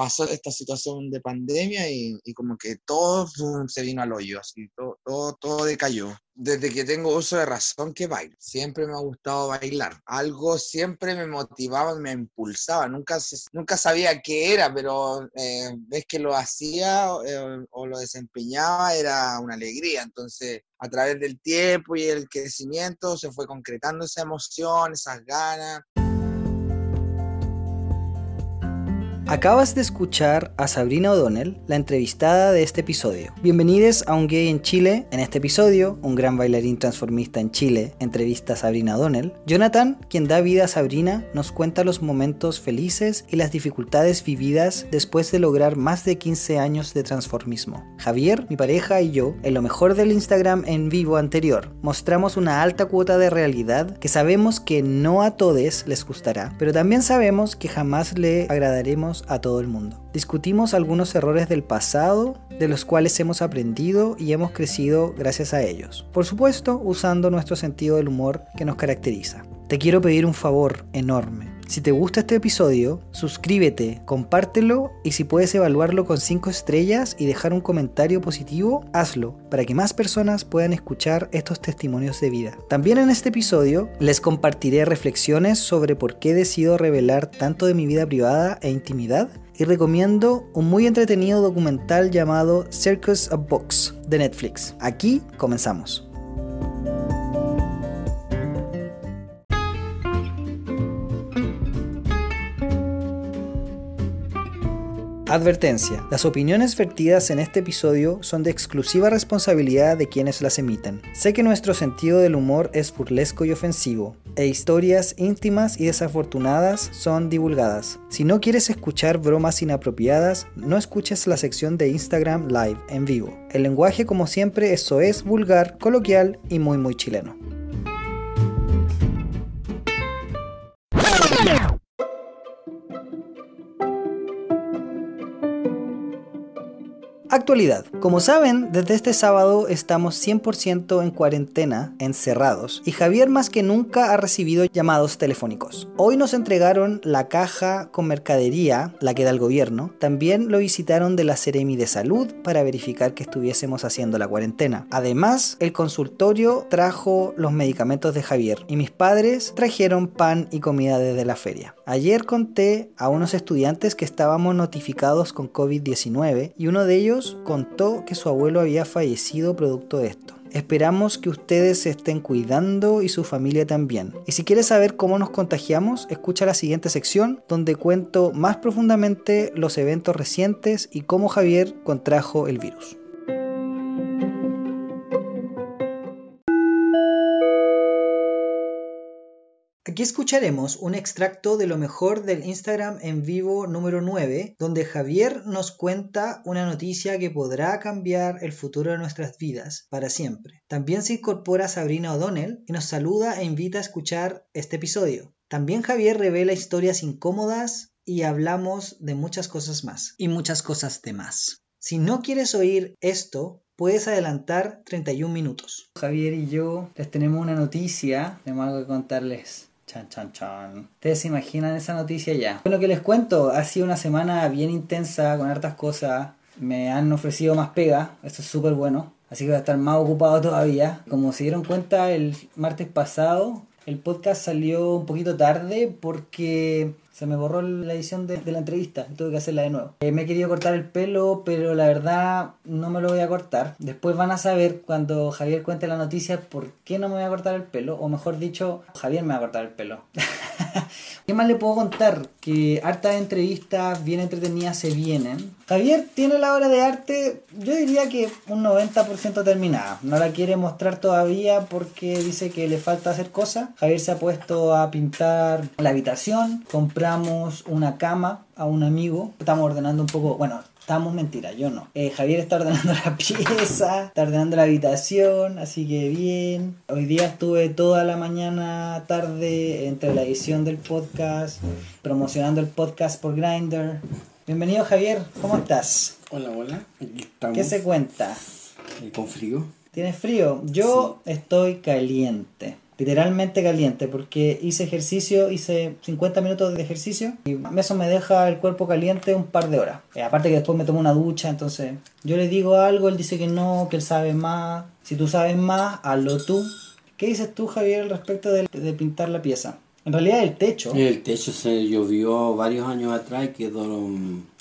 pasó esta situación de pandemia y, como que todo se vino al hoyo, así, todo, todo, todo decayó desde que tengo uso de razón que bailo. Siempre me ha gustado bailar. Algo siempre me motivaba, me impulsaba. Nunca, nunca sabía qué era, pero eh, ves que lo hacía eh, o lo desempeñaba, era una alegría. Entonces, a través del tiempo y el crecimiento se fue concretando esa emoción, esas ganas. Acabas de escuchar a Sabrina O'Donnell, la entrevistada de este episodio. Bienvenidos a Un Gay en Chile. En este episodio, un gran bailarín transformista en Chile entrevista a Sabrina O'Donnell. Jonathan, quien da vida a Sabrina, nos cuenta los momentos felices y las dificultades vividas después de lograr más de 15 años de transformismo. Javier, mi pareja y yo, en lo mejor del Instagram en vivo anterior, mostramos una alta cuota de realidad que sabemos que no a todos les gustará, pero también sabemos que jamás le agradaremos a todo el mundo. Discutimos algunos errores del pasado, de los cuales hemos aprendido y hemos crecido gracias a ellos. Por supuesto, usando nuestro sentido del humor que nos caracteriza. Te quiero pedir un favor enorme. Si te gusta este episodio, suscríbete, compártelo y si puedes evaluarlo con 5 estrellas y dejar un comentario positivo, hazlo para que más personas puedan escuchar estos testimonios de vida. También en este episodio les compartiré reflexiones sobre por qué decido revelar tanto de mi vida privada e intimidad y recomiendo un muy entretenido documental llamado Circus of Books de Netflix. Aquí comenzamos. Advertencia. Las opiniones vertidas en este episodio son de exclusiva responsabilidad de quienes las emiten. Sé que nuestro sentido del humor es burlesco y ofensivo, e historias íntimas y desafortunadas son divulgadas. Si no quieres escuchar bromas inapropiadas, no escuches la sección de Instagram Live en vivo. El lenguaje como siempre eso es vulgar, coloquial y muy muy chileno. Actualidad. Como saben, desde este sábado estamos 100% en cuarentena, encerrados, y Javier más que nunca ha recibido llamados telefónicos. Hoy nos entregaron la caja con mercadería, la que da el gobierno. También lo visitaron de la Seremi de Salud para verificar que estuviésemos haciendo la cuarentena. Además, el consultorio trajo los medicamentos de Javier y mis padres trajeron pan y comida desde la feria. Ayer conté a unos estudiantes que estábamos notificados con COVID-19 y uno de ellos contó que su abuelo había fallecido producto de esto. Esperamos que ustedes se estén cuidando y su familia también. Y si quieres saber cómo nos contagiamos, escucha la siguiente sección donde cuento más profundamente los eventos recientes y cómo Javier contrajo el virus. Aquí escucharemos un extracto de lo mejor del Instagram en vivo número 9, donde Javier nos cuenta una noticia que podrá cambiar el futuro de nuestras vidas para siempre. También se incorpora Sabrina O'Donnell y nos saluda e invita a escuchar este episodio. También Javier revela historias incómodas y hablamos de muchas cosas más y muchas cosas de más. Si no quieres oír esto, puedes adelantar 31 minutos. Javier y yo les tenemos una noticia, tenemos algo que contarles. Chan, chan, chan. Ustedes se imaginan esa noticia ya. Bueno, que les cuento, ha sido una semana bien intensa con hartas cosas. Me han ofrecido más pega, esto es súper bueno. Así que voy a estar más ocupado todavía. Como se dieron cuenta, el martes pasado el podcast salió un poquito tarde porque se me borró la edición de, la entrevista tuve que hacerla de nuevo. Eh, me he querido cortar el pelo, pero la verdad no me lo voy a cortar. Después van a saber cuando Javier cuente la noticia por qué no me voy a cortar el pelo, o mejor dicho, Javier me va a cortar el pelo. ¿Qué más le puedo contar? Que hartas entrevistas bien entretenidas se vienen. Javier tiene la obra de arte, yo diría que un 90% terminada. No la quiere mostrar todavía porque dice que le falta hacer cosas. Javier se ha puesto a pintar la habitación, compramos una cama a un amigo. Estamos ordenando un poco, bueno, estamos mentira, yo no. Eh, Javier está ordenando la pieza, está ordenando la habitación, así que bien. Hoy día estuve toda la mañana, tarde, entre la edición del podcast, promocionando el podcast por Grindr. Bienvenido Javier, ¿cómo estás? Hola, hola, aquí estamos. ¿Qué se cuenta? con frío. ¿Tienes frío? Yo estoy caliente. Literalmente caliente, porque hice ejercicio, hice 50 minutos de ejercicio y eso me deja el cuerpo caliente un par de horas. Eh, aparte que después me tomo una ducha, entonces yo le digo algo, él dice que no, que él sabe más. Si tú sabes más, hazlo tú. ¿Qué dices tú, Javier, al respecto de, de pintar la pieza? En realidad el techo. El techo se llovió varios años atrás y quedó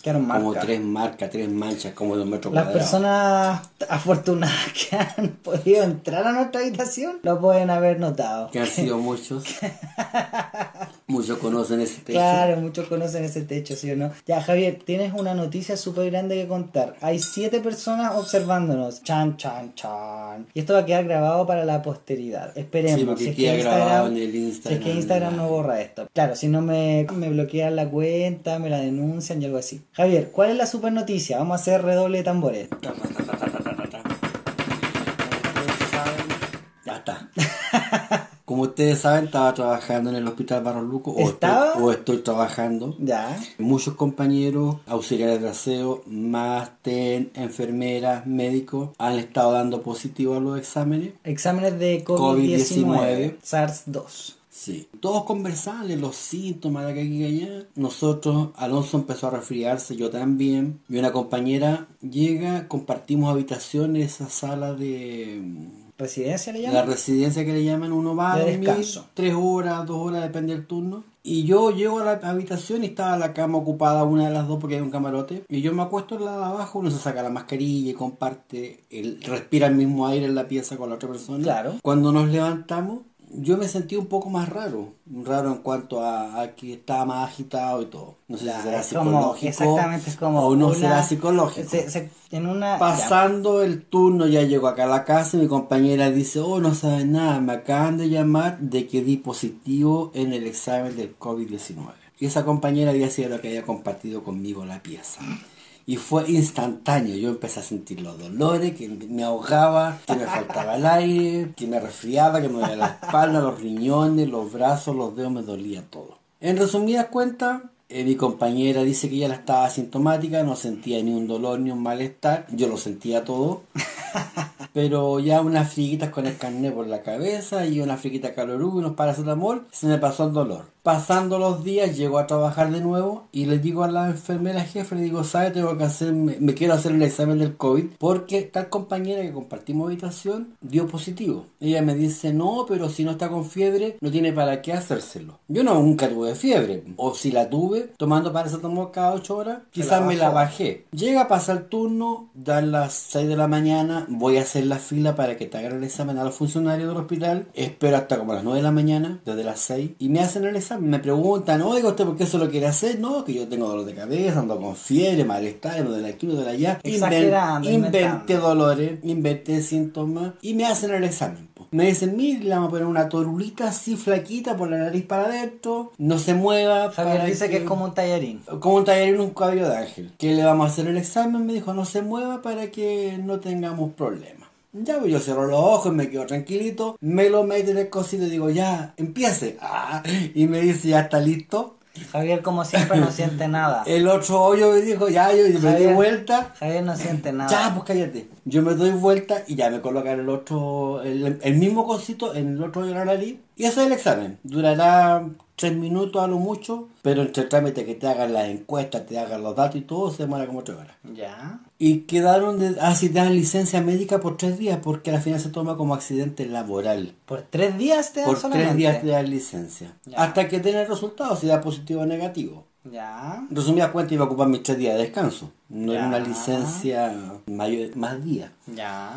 Quedaron como tres marcas, tres manchas, como de un metro Las cuadrado. personas afortunadas que han podido entrar a nuestra habitación lo pueden haber notado. Que han sido muchos. muchos conocen ese techo. Claro, muchos conocen ese techo, ¿sí o no? Ya, Javier, tienes una noticia súper grande que contar. Hay siete personas observándonos. Chan, chan, chan. Y esto va a quedar grabado para la posteridad. Esperemos. Sí, porque si es queda que grabado Instagram, en el si Instagram. es que Instagram no borra esto. Claro, si no me, me bloquean la cuenta, me la denuncian y algo así. Javier, ¿cuál es la super noticia? Vamos a hacer redoble de tambores. Ya está. Como ustedes saben, estaba trabajando en el Hospital Barros Luco. O ¿Estaba? Estoy, o estoy trabajando. Ya. Muchos compañeros, auxiliares de aseo, máster, enfermeras, médicos, han estado dando positivo a los exámenes. Exámenes de COVID-19, COVID-19. SARS-2. Sí. Todos conversaban de los síntomas de aquí y allá. Nosotros, Alonso empezó a resfriarse, yo también. Y una compañera llega, compartimos habitaciones, esa sala de ¿Residencia le la llaman? residencia que le llaman, uno va a dormir, tres horas, dos horas, depende del turno. Y yo llego a la habitación y estaba la cama ocupada, una de las dos porque hay un camarote. Y yo me acuesto en la de abajo, uno se saca la mascarilla y comparte, el, respira el mismo aire en la pieza con la otra persona. Claro. Cuando nos levantamos, yo me sentí un poco más raro, raro en cuanto a, a que estaba más agitado y todo. No sé si será como- psicológico exactamente, es como o no una- será psicológico. Se- se- en una, ya. Pasando el turno, ya llego acá a la casa y mi compañera dice, oh, no sabes nada, me acaban de llamar de que di positivo en el examen del COVID-19. Y esa compañera había sido la que había compartido conmigo la pieza. Y fue instantáneo, yo empecé a sentir los dolores, que me ahogaba, que me faltaba el aire, que me resfriaba, que me dolía la espalda, los riñones, los brazos, los dedos, me dolía todo. En resumidas cuentas, eh, mi compañera dice que ella la estaba asintomática, no sentía ni un dolor ni un malestar, yo lo sentía todo. Pero ya unas friguitas con el carnet por la cabeza y una friguita calorú y unos paracetamol, se me pasó el dolor. Pasando los días, llego a trabajar de nuevo y le digo a la enfermera jefe, le digo, ¿sabe? Tengo que hacer, me, me quiero hacer el examen del COVID porque tal compañera que compartimos habitación dio positivo. Ella me dice, no, pero si no está con fiebre, no tiene para qué hacérselo. Yo no, nunca tuve fiebre. O si la tuve, tomando paracetamol cada 8 horas, quizás me la bajé. Llega a pasar el turno, dan las 6 de la mañana, voy a hacer la fila para que te hagan el examen a los funcionarios del hospital. Espero hasta como las 9 de la mañana, desde las 6, y me hacen el examen. Me preguntan, oiga, ¿usted por qué eso lo quiere hacer? No, que yo tengo dolor de cabeza, ando con fiebre, malestar, de aquí, lo de allá. Exagerando, inventé dolores, inventé síntomas, y me hacen el examen. Me dicen, mire, le vamos a poner una torulita así flaquita por la nariz para adentro, no se mueva. Javier dice que es como un tallarín. como un tallarín, un cabello de ángel. Que le vamos a hacer el examen, me dijo, no se mueva para que no tengamos problemas. Ya, pues yo cierro los ojos, me quedo tranquilito, me lo meto en el cosito y digo, ya, empiece. Ah, y me dice, ya está listo. Javier, como siempre, no siente nada. El otro hoyo me dijo, ya, yo, me di vuelta. Javier no siente nada. Ya, pues cállate. Yo me doy vuelta y ya me colocan el otro, el, el mismo cosito en el otro hoyo de la nariz. Y eso es el examen. Durará tres minutos a lo mucho, pero entre el trámite que te hagan las encuestas, te hagan los datos y todo, se demora como tres horas. Ya. Y quedaron de, ah, sí, te dan licencia médica por tres días, porque al final se toma como accidente laboral. Por tres días te dan Por solamente. tres días te dan licencia. Ya. Hasta que tenga el resultado, si da positivo o negativo. Ya. Resumidas cuentas, iba a ocupar mis tres días de descanso. No era una licencia mayor, más días. Ya.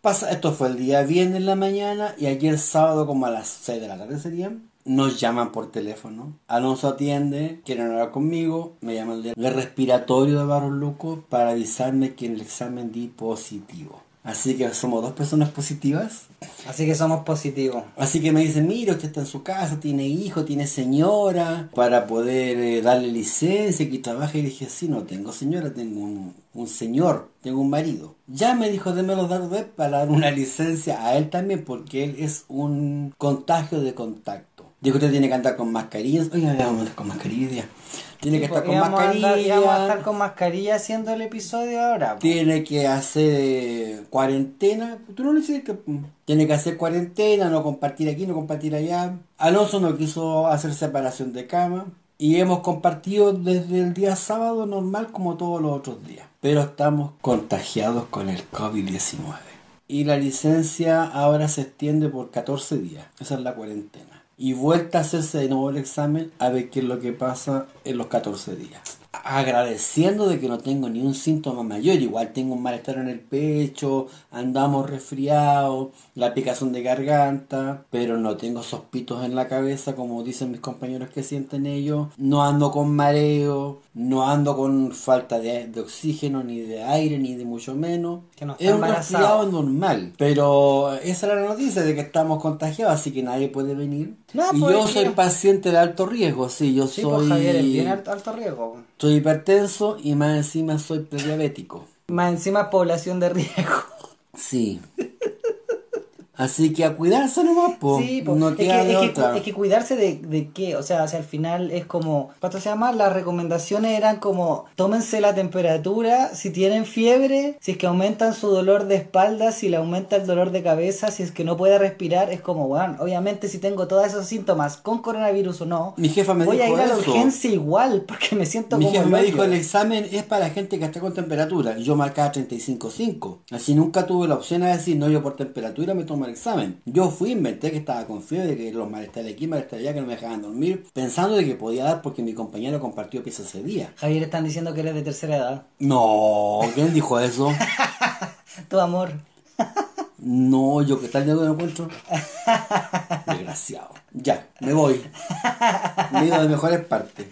Pasa, esto fue el día viernes en la mañana y ayer sábado como a las 6 de la tarde serían. Nos llaman por teléfono. Alonso atiende, quieren hablar conmigo. Me llaman del respiratorio de Barros Luco para avisarme que en el examen di positivo. Así que somos dos personas positivas. Así que somos positivos. Así que me dicen, mire, usted está en su casa, tiene hijo, tiene señora, para poder eh, darle licencia, que trabaja. Y dije, sí, no tengo señora, tengo un, un señor, tengo un marido. Ya me dijo, déme los datos para dar una licencia a él también, porque él es un contagio de contacto. Dijo, usted tiene que andar con mascarillas. Oiga, vamos a andar con mascarilla. Tiene que estar con Íbamos a andar- íbamos a mascarilla. estar con mascarilla haciendo el episodio ahora. Tiene que hacer eh, cuarentena. Tú no lo hiciste. pues. Tiene que hacer cuarentena, no compartir aquí, no compartir allá. Alonso no quiso hacer separación de cama. Y hemos compartido desde el día sábado normal como todos los otros días. Pero estamos contagiados con el COVID-19. Y la licencia ahora se extiende por 14 días. Esa es la cuarentena. Y vuelta a hacerse de nuevo el examen a ver qué es lo que pasa en los 14 días. Agradeciendo de que no tengo ni un síntoma mayor. Igual tengo un malestar en el pecho, andamos resfriados, la picazón de garganta, pero no tengo sospitos en la cabeza como dicen mis compañeros que sienten ellos. No ando con mareo, no ando con falta de, de oxígeno, ni de aire, ni de mucho menos. Que no es un resfriado normal, pero esa era la noticia de que estamos contagiados, así que nadie puede venir. No, y pues, yo soy paciente de alto riesgo, sí, yo Sí, soy, pues Javier, es bien alto, alto riesgo. soy hipertenso y más encima soy prediabético. Más encima población de riesgo. Sí. Así que a cuidarse nomás, po. Sí, po. no es, que, queda de es, que, otra. es que cuidarse de, de qué, o sea, si al final es como, ¿cuánto se llama? Las recomendaciones eran como, tómense la temperatura, si tienen fiebre, si es que aumentan su dolor de espalda, si le aumenta el dolor de cabeza, si es que no puede respirar, es como, bueno, obviamente si tengo todos esos síntomas con coronavirus o no, Mi jefa me voy a ir a la eso. urgencia igual, porque me siento Mi como jefe el me dijo el examen es para gente que está con temperatura. Y yo marcaba 35.5. Así nunca tuve la opción de decir, no, yo por temperatura me tomo examen. Yo fui, inventé que estaba con fiebre, que los malestares aquí, malestares allá, que no me dejaban dormir, pensando de que podía dar porque mi compañero compartió pieza ese día. Javier, están diciendo que eres de tercera edad. No, ¿quién dijo eso? Tu amor. No, yo que tal día me encuentro. Desgraciado. Ya, me voy. Me he ido de mejores partes.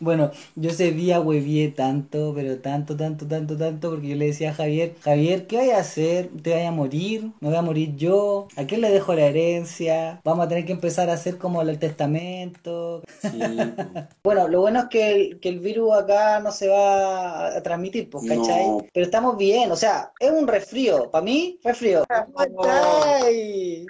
Bueno, yo ese día huevié tanto, pero tanto, tanto, tanto, tanto, porque yo le decía a Javier, Javier, ¿qué voy a hacer? ¿Te voy a morir? ¿Me voy a morir yo? ¿A quién le dejo la herencia? Vamos a tener que empezar a hacer como el testamento. Sí, pues. Bueno, lo bueno es que el, que el virus acá no se va a transmitir, pues, ¿cachai? No. Pero estamos bien, o sea, es un resfrío. Para mí, resfrío.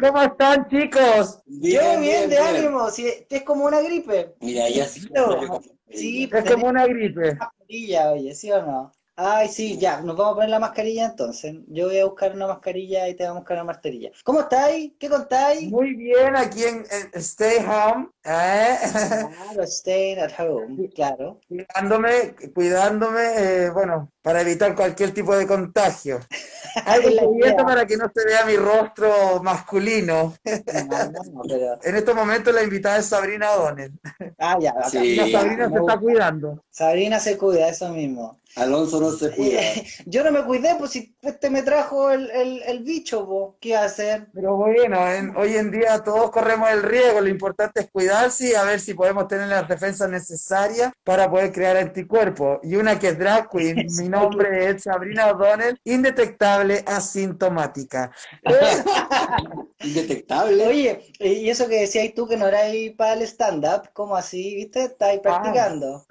¿Cómo están, chicos? Yo bien, de ánimo, si es como una gripe. Mira, ya sí. No, Sí, Es como una gripe. mascarilla, oye, ¿sí o no? Ay, sí, ya, nos vamos a poner la mascarilla entonces. Yo voy a buscar una mascarilla y te voy a buscar una mascarilla. ¿Cómo estáis? ¿Qué contáis? Muy bien, aquí en, en Stay Home, ¿eh? Claro, staying at home, claro. cuidándome, cuidándome, eh, bueno, para evitar cualquier tipo de contagio. Algo cubierto para que no se vea mi rostro masculino. No, no, pero- En estos momentos la invitada es Sabrina O'Donnell. Ah, ya. Sí. La Sabrina se está cuidando. Sabrina se cuida, eso mismo. Alonso no se cuida. Yo no me cuidé, pues si este me trajo el, el, el bicho, po. ¿qué hacer? Pero bueno, en- hoy en día todos corremos el riesgo, lo importante es cuidarse y a ver si podemos tener las defensas necesarias para poder crear anticuerpos. Y una que es drag queen, mi nombre es Sabrina O'Donnell, indetectable, asintomática. Indetectable. Oye, y eso que decías tú que no erais para el stand-up, ¿cómo así? ¿Viste? Estáis practicando.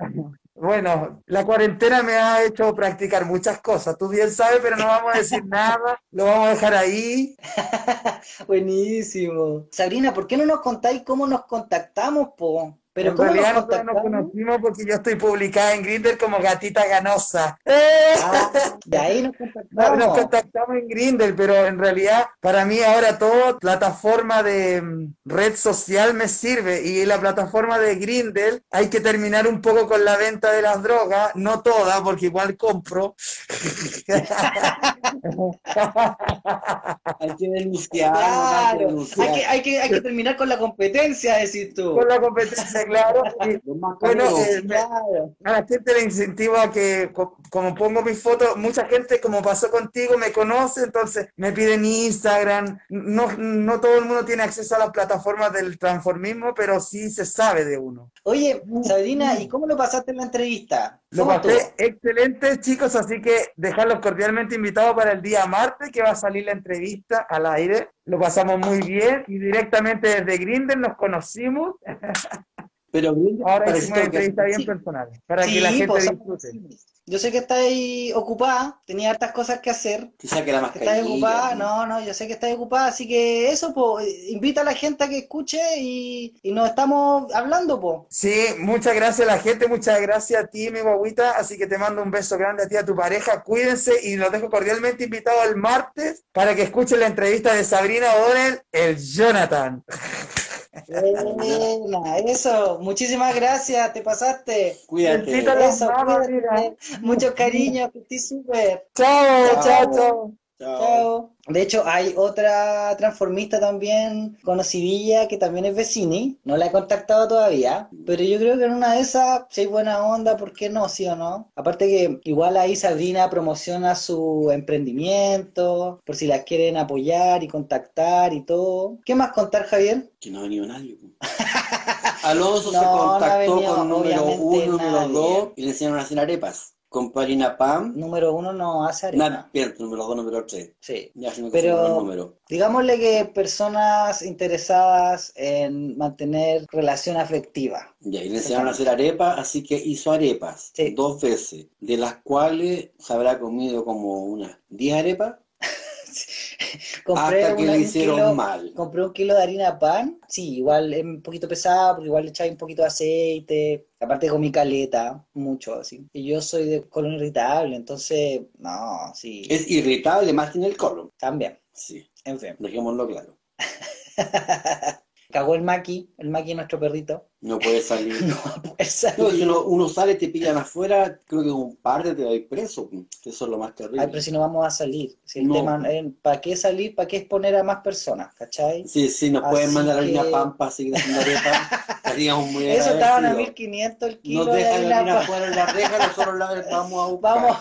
Bueno, la cuarentena me ha hecho practicar muchas cosas, tú bien sabes, pero no vamos a decir nada, lo vamos a dejar ahí. Buenísimo. Sabrina, ¿por qué no nos contáis cómo nos contactamos, po? Pero en ¿cómo realidad nos nosotros nos contactamos? conocimos porque yo estoy publicada en Grindr como gatita ganosa. ¡Eh! Ah, de ahí nos No, nos contactamos. contactamos en Grindr, pero en realidad para mí ahora todo plataforma de mm, red social me sirve y la plataforma de Grindr hay que terminar un poco con la venta de las drogas, no toda, porque igual compro. Hay que denunciar. Claro, hay que, hay que, hay que terminar con la competencia, decís tú. con la competencia, claro. Y, bueno, eh, Claro. a la gente le incentivo a que, co- como pongo mis fotos, mucha gente, como pasó contigo, me conoce, entonces me piden Instagram. No, no todo el mundo tiene acceso a las plataformas del transformismo, pero sí se sabe de uno. Oye, Sabrina, ¿y cómo lo pasaste en la entrevista? Lo ¿Cómo pasé excelente, chicos, así que dejarlos cordialmente invitados para el día martes, que va a salir la entrevista al aire. Lo pasamos muy bien y directamente desde Grindr nos conocimos. Pero bien, Ahora hicimos una que- entrevista bien sí. personal, para Sí, que la gente pues, disfrute. Yo sé que estáis ocupada, tenía hartas cosas que hacer. que saque la Que mascarilla. estáis ocupada, no, no, yo sé que estáis ocupada, así que eso, pues, invita a la gente a que escuche y, y nos estamos hablando, pues. Sí, muchas gracias a la gente, muchas gracias a ti, mi guaguita. Así que te mando un beso grande a ti, a tu pareja. Cuídense y los dejo cordialmente invitados el martes para que escuchen la entrevista de Sabrina O'Donnell, el Jonathan. Buena, eso, muchísimas gracias, te pasaste. Cuídate. Eso. Muchos cariños, que estés súper. Chao, Chao. chao, chao. Chao. Chao. De hecho, hay otra transformista también conocidilla que también es vecini. No la he contactado todavía, pero yo creo que en una de esas, si hay buena onda, ¿por qué no? ¿Sí o no? Aparte que igual ahí Sabrina promociona su emprendimiento, por si la quieren apoyar y contactar y todo. ¿Qué más contar, Javier? Que no ha venido nadie. Alonso se no contactó venido, con número uno, número nadie. dos y le enseñaron a hacer arepas. Con Parina Pam, Número uno no hace arena. pierdo, número dos, número tres. Sí. Ya se me Pero- el número. Digámosle que personas interesadas en mantener relación afectiva. Ya, y le enseñaron a hacer arepas, así que hizo arepas Sí. dos veces, de las cuales se habrá comido como unas 10 arepas Compré hasta que una- le un kilo- mal. Compré un kilo de harina pan. Sí, igual es un poquito pesada porque igual le echáis un poquito de aceite. Aparte comí caleta, mucho así. Y yo soy de colon irritable, entonces, no, sí, Es irritable más en el colon. también. Sí, En fin. dejémoslo claro. Cagó el Maki, el Maki nuestro perrito. No puede salir. No va a poder No, si salir. uno, uno sale, te pillan afuera, creo que un par de te va a ir preso. Eso es lo más terrible. Ay, pero si no vamos a salir. Si el No. tema es, ¿para qué salir? ¿Para qué exponer a más personas? ¿Cachai? Sí, sí, nos pueden Así mandar a la que- Pampa, seguir haciendo arepas. Estaríamos muy Eso estaban a agradecidos. 1500 el kilo Nos de dejan la harina afuera en la reja, nosotros la vamos a buscar. Vamos,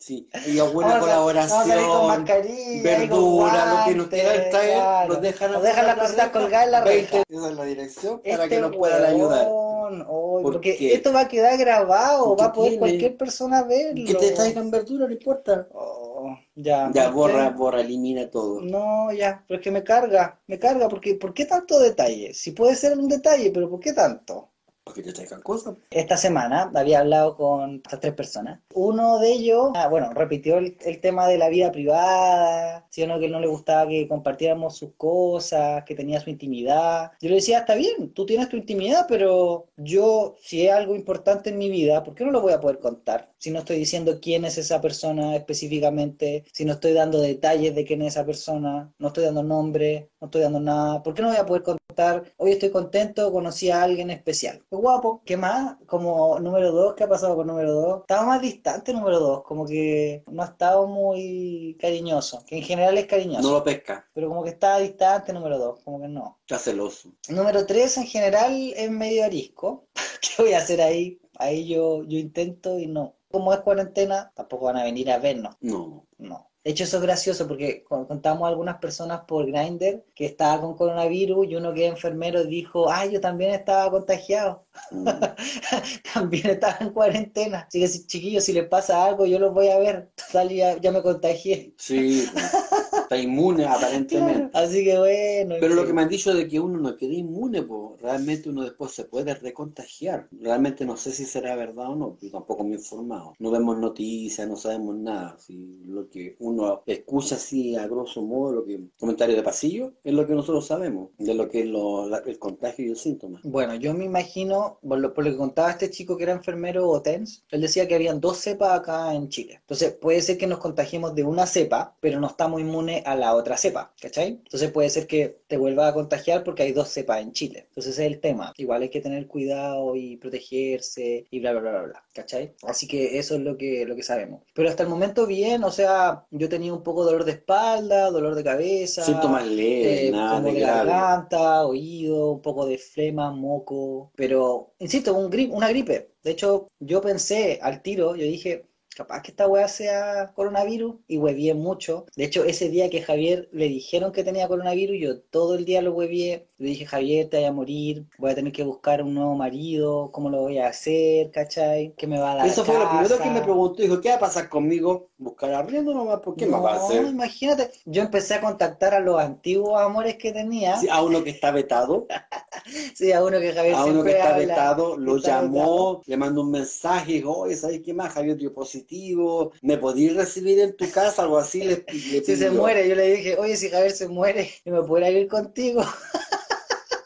Sí, y a buena vamos a- colaboración. vamos a con mascarilla, verdura, lo que nos guantes, quieran traer, claro. nos dejan Nos dejan las cositas colgadas en la 20, reja. Esa es la dirección para Este que nos puedan ayudar. huevón, oy, ¿Por porque qué? esto va a quedar grabado, ¿Qué va a poder tiene? cualquier persona verlo. Que te traigan verdura, no importa. Oh, ya, Ya, ¿por borra, borra, elimina todo. No, ya, pero es que me carga, me carga, porque ¿por qué tanto detalle? Si puede ser un detalle, pero ¿por qué tanto? Porque te cosas. Esta semana había hablado con estas tres personas. Uno de ellos, ah, bueno, repitió el, el tema de la vida privada, ¿sí o no? Que no le gustaba que compartiéramos sus cosas, que tenía su intimidad. Yo le decía, está bien, tú tienes tu intimidad, pero yo, si es algo importante en mi vida, ¿por qué no lo voy a poder contar? Si no estoy diciendo quién es esa persona específicamente, si no estoy dando detalles de quién es esa persona, no estoy dando nombre, no estoy dando nada, ¿por qué no voy a poder contar? Hoy estoy contento, conocí a alguien especial. Qué guapo. ¿Qué más? Como número dos, ¿qué ha pasado con número dos? Estaba más distante número dos, como que no ha estado muy cariñoso, que en general es cariñoso, No lo pesca, pero como que estaba distante número dos, como que no. está celoso. Número 3 en general es medio arisco. ¿Qué voy a hacer ahí? Ahí yo, yo intento y no. Como es cuarentena, tampoco van a venir a vernos. No. No. De hecho, eso es gracioso porque contamos a algunas personas por Grindr que estaba con coronavirus y uno que es enfermero dijo, ah, yo también estaba contagiado, Mm. también estaba en cuarentena. Así que, chiquillos, si les pasa algo, yo los voy a ver. Total, ya, ya me contagié. Sí, está inmune aparentemente. Así que bueno. en Pero lo que me han dicho de que uno no queda inmune, pues realmente uno después se puede recontagiar. Realmente no sé si será verdad o no, yo tampoco me he informado. No vemos noticias, no sabemos nada. Si lo que uno escucha así a grosso modo, lo que comentario de pasillo, es lo que nosotros sabemos, de lo que es lo- la- el contagio y el síntoma. Bueno, yo me imagino, por lo, por lo que contaba este chico que era enfermero o TENS, él decía que habían dos cepas acá en Chile. Entonces puede ser que nos contagiemos de una cepa, pero no estamos inmunes a la otra cepa, ¿cachai? Entonces puede ser que te vuelvas a contagiar porque hay dos cepas en Chile. Entonces ese es el tema. Igual hay que tener cuidado y protegerse y bla, bla, bla, bla, bla, ¿cachai? Así que eso es lo que, lo que sabemos. Pero hasta el momento bien, o sea, yo tenía un poco de dolor de espalda, dolor de cabeza. Síntomas leves, Eh, nada como de garganta, oído, un poco de flema, moco, pero insisto, un gri- una gripe. De hecho, yo pensé al tiro, yo dije, capaz que esta weá sea coronavirus y huevié mucho. De hecho, ese día que Javier le dijeron que tenía coronavirus, yo todo el día lo huevié. Le dije, Javier, te voy a morir, voy a tener que buscar un nuevo marido, ¿cómo lo voy a hacer? ¿Cachai? ¿Qué me va a dar? Eso fue lo primero que me preguntó. Dijo, ¿qué va a pasar conmigo? ¿Buscar arriendo nomás? ¿Por qué me va a No, hacer? imagínate, yo empecé a contactar a los antiguos amores que tenía. Sí, a uno que está vetado, Sí, a uno que Javier a uno que está habla, vetado, lo está llamó, le mandó un mensaje, dijo, oye, ¿sabes qué más? Javier dio positivo, ¿me podías recibir en tu casa? Algo así le, le Si se muere, yo le dije, oye, si Javier se muere, me podrá ir contigo.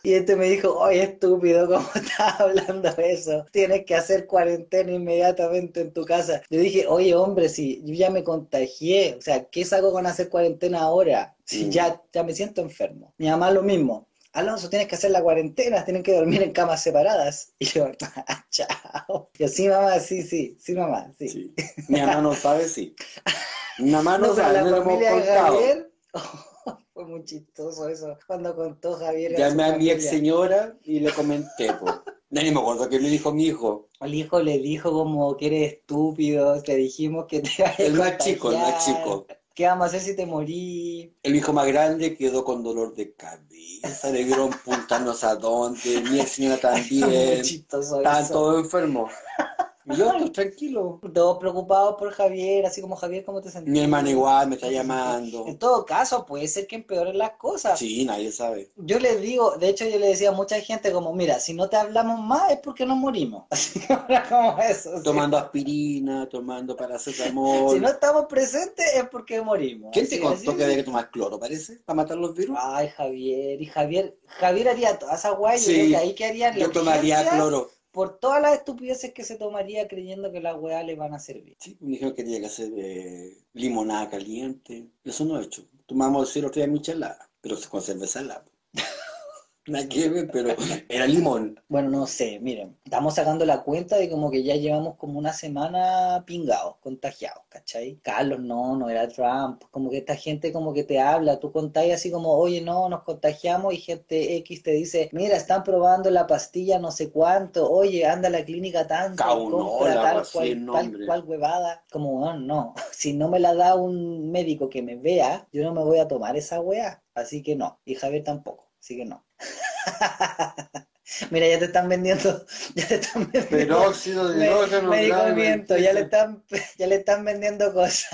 Y este me dijo, oye, estúpido, ¿cómo estás hablando eso? Tienes que hacer cuarentena inmediatamente en tu casa. Yo dije, oye, hombre, si yo ya me contagié, o sea, ¿qué saco con hacer cuarentena ahora? Si Mm. ya, ya me siento enfermo. Mi mamá lo mismo. Alonso, tienes que hacer la cuarentena, tienen que dormir en camas separadas. Y yo, chao. Yo, sí, mamá, sí, sí, sí, mamá, sí. Sí. Mi mamá no sabe, sí. Mi mamá no, sabe, la no hemos familia contado. Javier, fue muy chistoso eso, cuando contó Javier. a Llamé a mi familia. ex señora y le comenté, pues. Ni me acuerdo qué le dijo mi hijo. El hijo le dijo como que eres estúpido, te dijimos que te a El más chico, el más chico. ¿Qué vamos a hacer si te morí? El hijo más grande quedó con dolor de cabeza, le no sé a dónde, mi señora Muy también. Estaban eso. todos enfermos. Y yo estoy tranquilo. Todos preocupados por Javier, así como Javier, ¿cómo te sentís? Mi hermana igual me está llamando. En todo caso, puede ser que empeoren las cosas. Sí, nadie sabe. Yo le digo, de hecho yo le decía a mucha gente como, mira, si no te hablamos más es porque nos morimos. Así que ahora como eso. ¿sí? Tomando aspirina, tomando paracetamol. Si no estamos presentes es porque morimos. ¿Quién te contó así- que había que tomar cloro, parece? ¿Para matar los virus? Ay, Javier, y Javier, Javier haría todas esas guayas, Sí, que ahí que harían Yo tomaría cloro. Por todas las estupideces que se tomaría creyendo que las weas le van a servir. Sí, me dijeron que hacer eh, limonada caliente. Eso no he hecho. Tomamos el otro día michelada, pero con cerveza helada. Nada que ver, pero era limón. Bueno, no sé, miren, estamos sacando la cuenta de como que ya llevamos como una semana pingados, contagiados, ¿cachai? Carlos, no, no era Trump, como que esta gente como que te habla, tú contás así como, oye, no, nos contagiamos y gente X te dice, mira, están probando la pastilla no sé cuánto, oye, anda a la clínica tanto, compra tal cual, tal cual huevada, como, "Ah, no, si no me la da un médico que me vea, yo no me voy a tomar esa wea, así que no, y Javier tampoco, así que no. Mira, ya te están vendiendo, ya te están vendiendo Peróxido de me- hidrógeno. medicamento, blanco, ya le están, ya le están vendiendo cosas.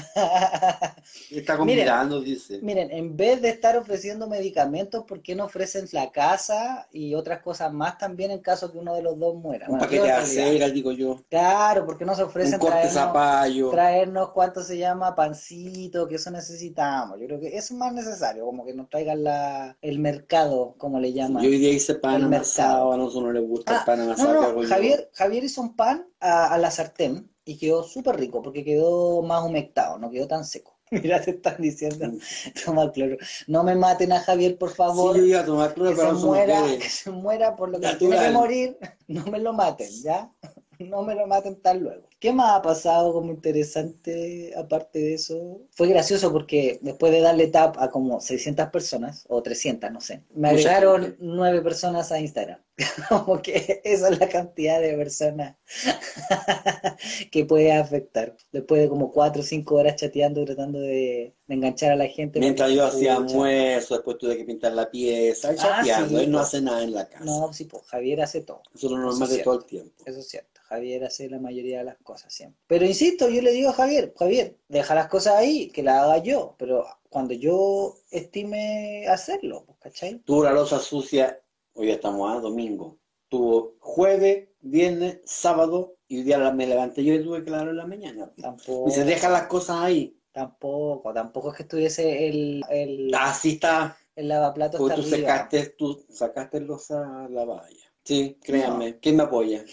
Está Miren. combinando, dice. Miren, en vez de estar ofreciendo medicamentos, ¿por qué no ofrecen la casa y otras cosas más también en caso que uno de los dos muera? Un Bueno, paquete yo de acera, digo yo. Claro, porque no se Un ofrecen corte traernos, zapallo. traernos cuánto se llama pancito, que eso necesitamos. Yo creo que eso es más necesario, como que nos traigan la, el mercado, como le Yo llaman. hoy día hice pan El mercado. A nosotros no le gusta Ah, el pan No, amasado no, yo. Javier, Javier hizo un pan a, a la sartén y quedó súper rico porque quedó más humectado, no quedó tan seco. Mira, te están diciendo, toma cloro. No me maten a Javier, por favor. Sí, yo iba a tomar cloro, que pero se no muera, que se muera por lo que tiene Natural. que morir. No me lo maten, ¿ya? No me lo maten tan luego. ¿Qué más ha pasado como interesante aparte de eso? Fue gracioso porque después de darle tap a como 600 personas, o 300, no sé, me agregaron nueve personas a Instagram. Como que esa es la cantidad de personas que puede afectar. Después de como 4 o 5 horas chateando, tratando de, de enganchar a la gente. Mientras yo hacía almuerzo, después tuve que pintar la pieza, Ah, chateando, sí, él no pues. hace nada en la casa. No, sí, pues Javier hace todo. Eso es lo normal es de todo el tiempo. Eso es cierto. Javier hace la mayoría de las cosas siempre. Pero insisto, yo le digo a Javier, Javier, deja las cosas ahí, que las haga yo, pero cuando yo estime hacerlo, pues, ¿cachai? Tuvo la losa sucia, hoy estamos a domingo. Tuvo jueves, viernes, sábado, y hoy día la- me levanté yo y tuve que lavar en la mañana. Tampoco, Y se deja las cosas ahí. tampoco, tampoco es que estuviese el, el, Así está. el lavaplatos Porque hasta tú arriba. sacaste, tú sacaste losa lavada ya. Sí, créanme. ¿Quién me apoya?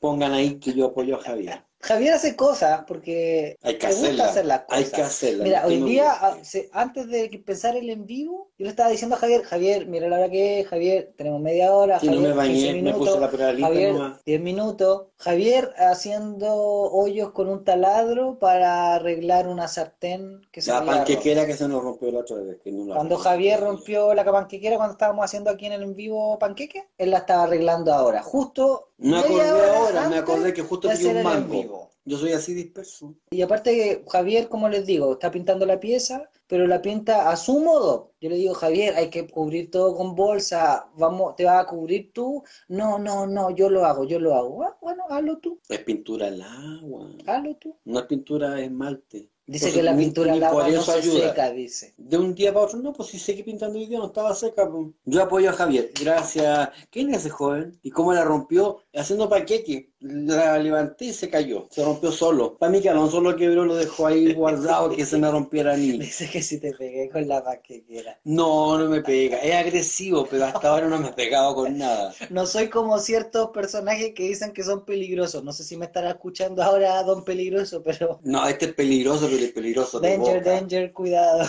Pongan ahí que yo apoyo a Javier. Javier hace cosas porque Hay que le gusta hacer las cosas. Hay que hacerla. Mira, hoy día, que- a- se- antes de empezar el en vivo, yo le estaba diciendo a Javier, Javier, mira la hora que es, Javier, tenemos media hora, Si no Javier, me 15 bañé, me minutos, puse la peralita Javier, nomás. 10 minutos, Javier haciendo hoyos con un taladro para arreglar una sartén que se La panquequera que se nos rompió la otra vez. Que no la Cuando Javier rompió la panquequera cuando estábamos haciendo aquí en el en vivo panqueque, él la estaba arreglando ahora. Justo Me acordé hora ahora, me acordé que justo pillé un mango. Yo soy así disperso. Y aparte que Javier, como les digo, está pintando la pieza, pero la pinta a su modo. Yo le digo, Javier, hay que cubrir todo con bolsa, vamos, ¿te vas a cubrir tú? No, no, no, yo lo hago, yo lo hago. Ah, bueno, hazlo tú, Es pintura al agua. hazlo tú. No es pintura esmalte. Dice que la pintura ni agua por no eso se ayuda. seca, dice. De un día para otro, no, pues si seguí pintando hoy día, no estaba seca. pues. Yo apoyo a Javier, gracias. ¿Quién es ese joven? ¿Y cómo la rompió? Haciendo paquete. La levanté y se cayó. Se rompió solo. Para mí que Alonso lo quebró, lo dejó ahí guardado que se me rompiera a mí. Dice que si te pegué con la paquetera. No, no me pega. Es agresivo, pero hasta ahora no me he pegado con nada. No soy como ciertos personajes que dicen que son peligrosos. No sé si me estará escuchando ahora Don Peligroso, pero... No, este es peligroso, pero es peligroso de Danger, boca. danger, cuidado.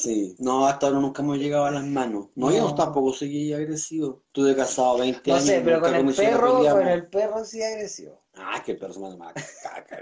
Sí. No, hasta ahora nunca hemos llegado a las manos. No, yo No. tampoco seguí agresivo. Estuve casado 20 No años. sé, pero con el perro, con el perro sí agresivo. Ah, que el perro se más caca.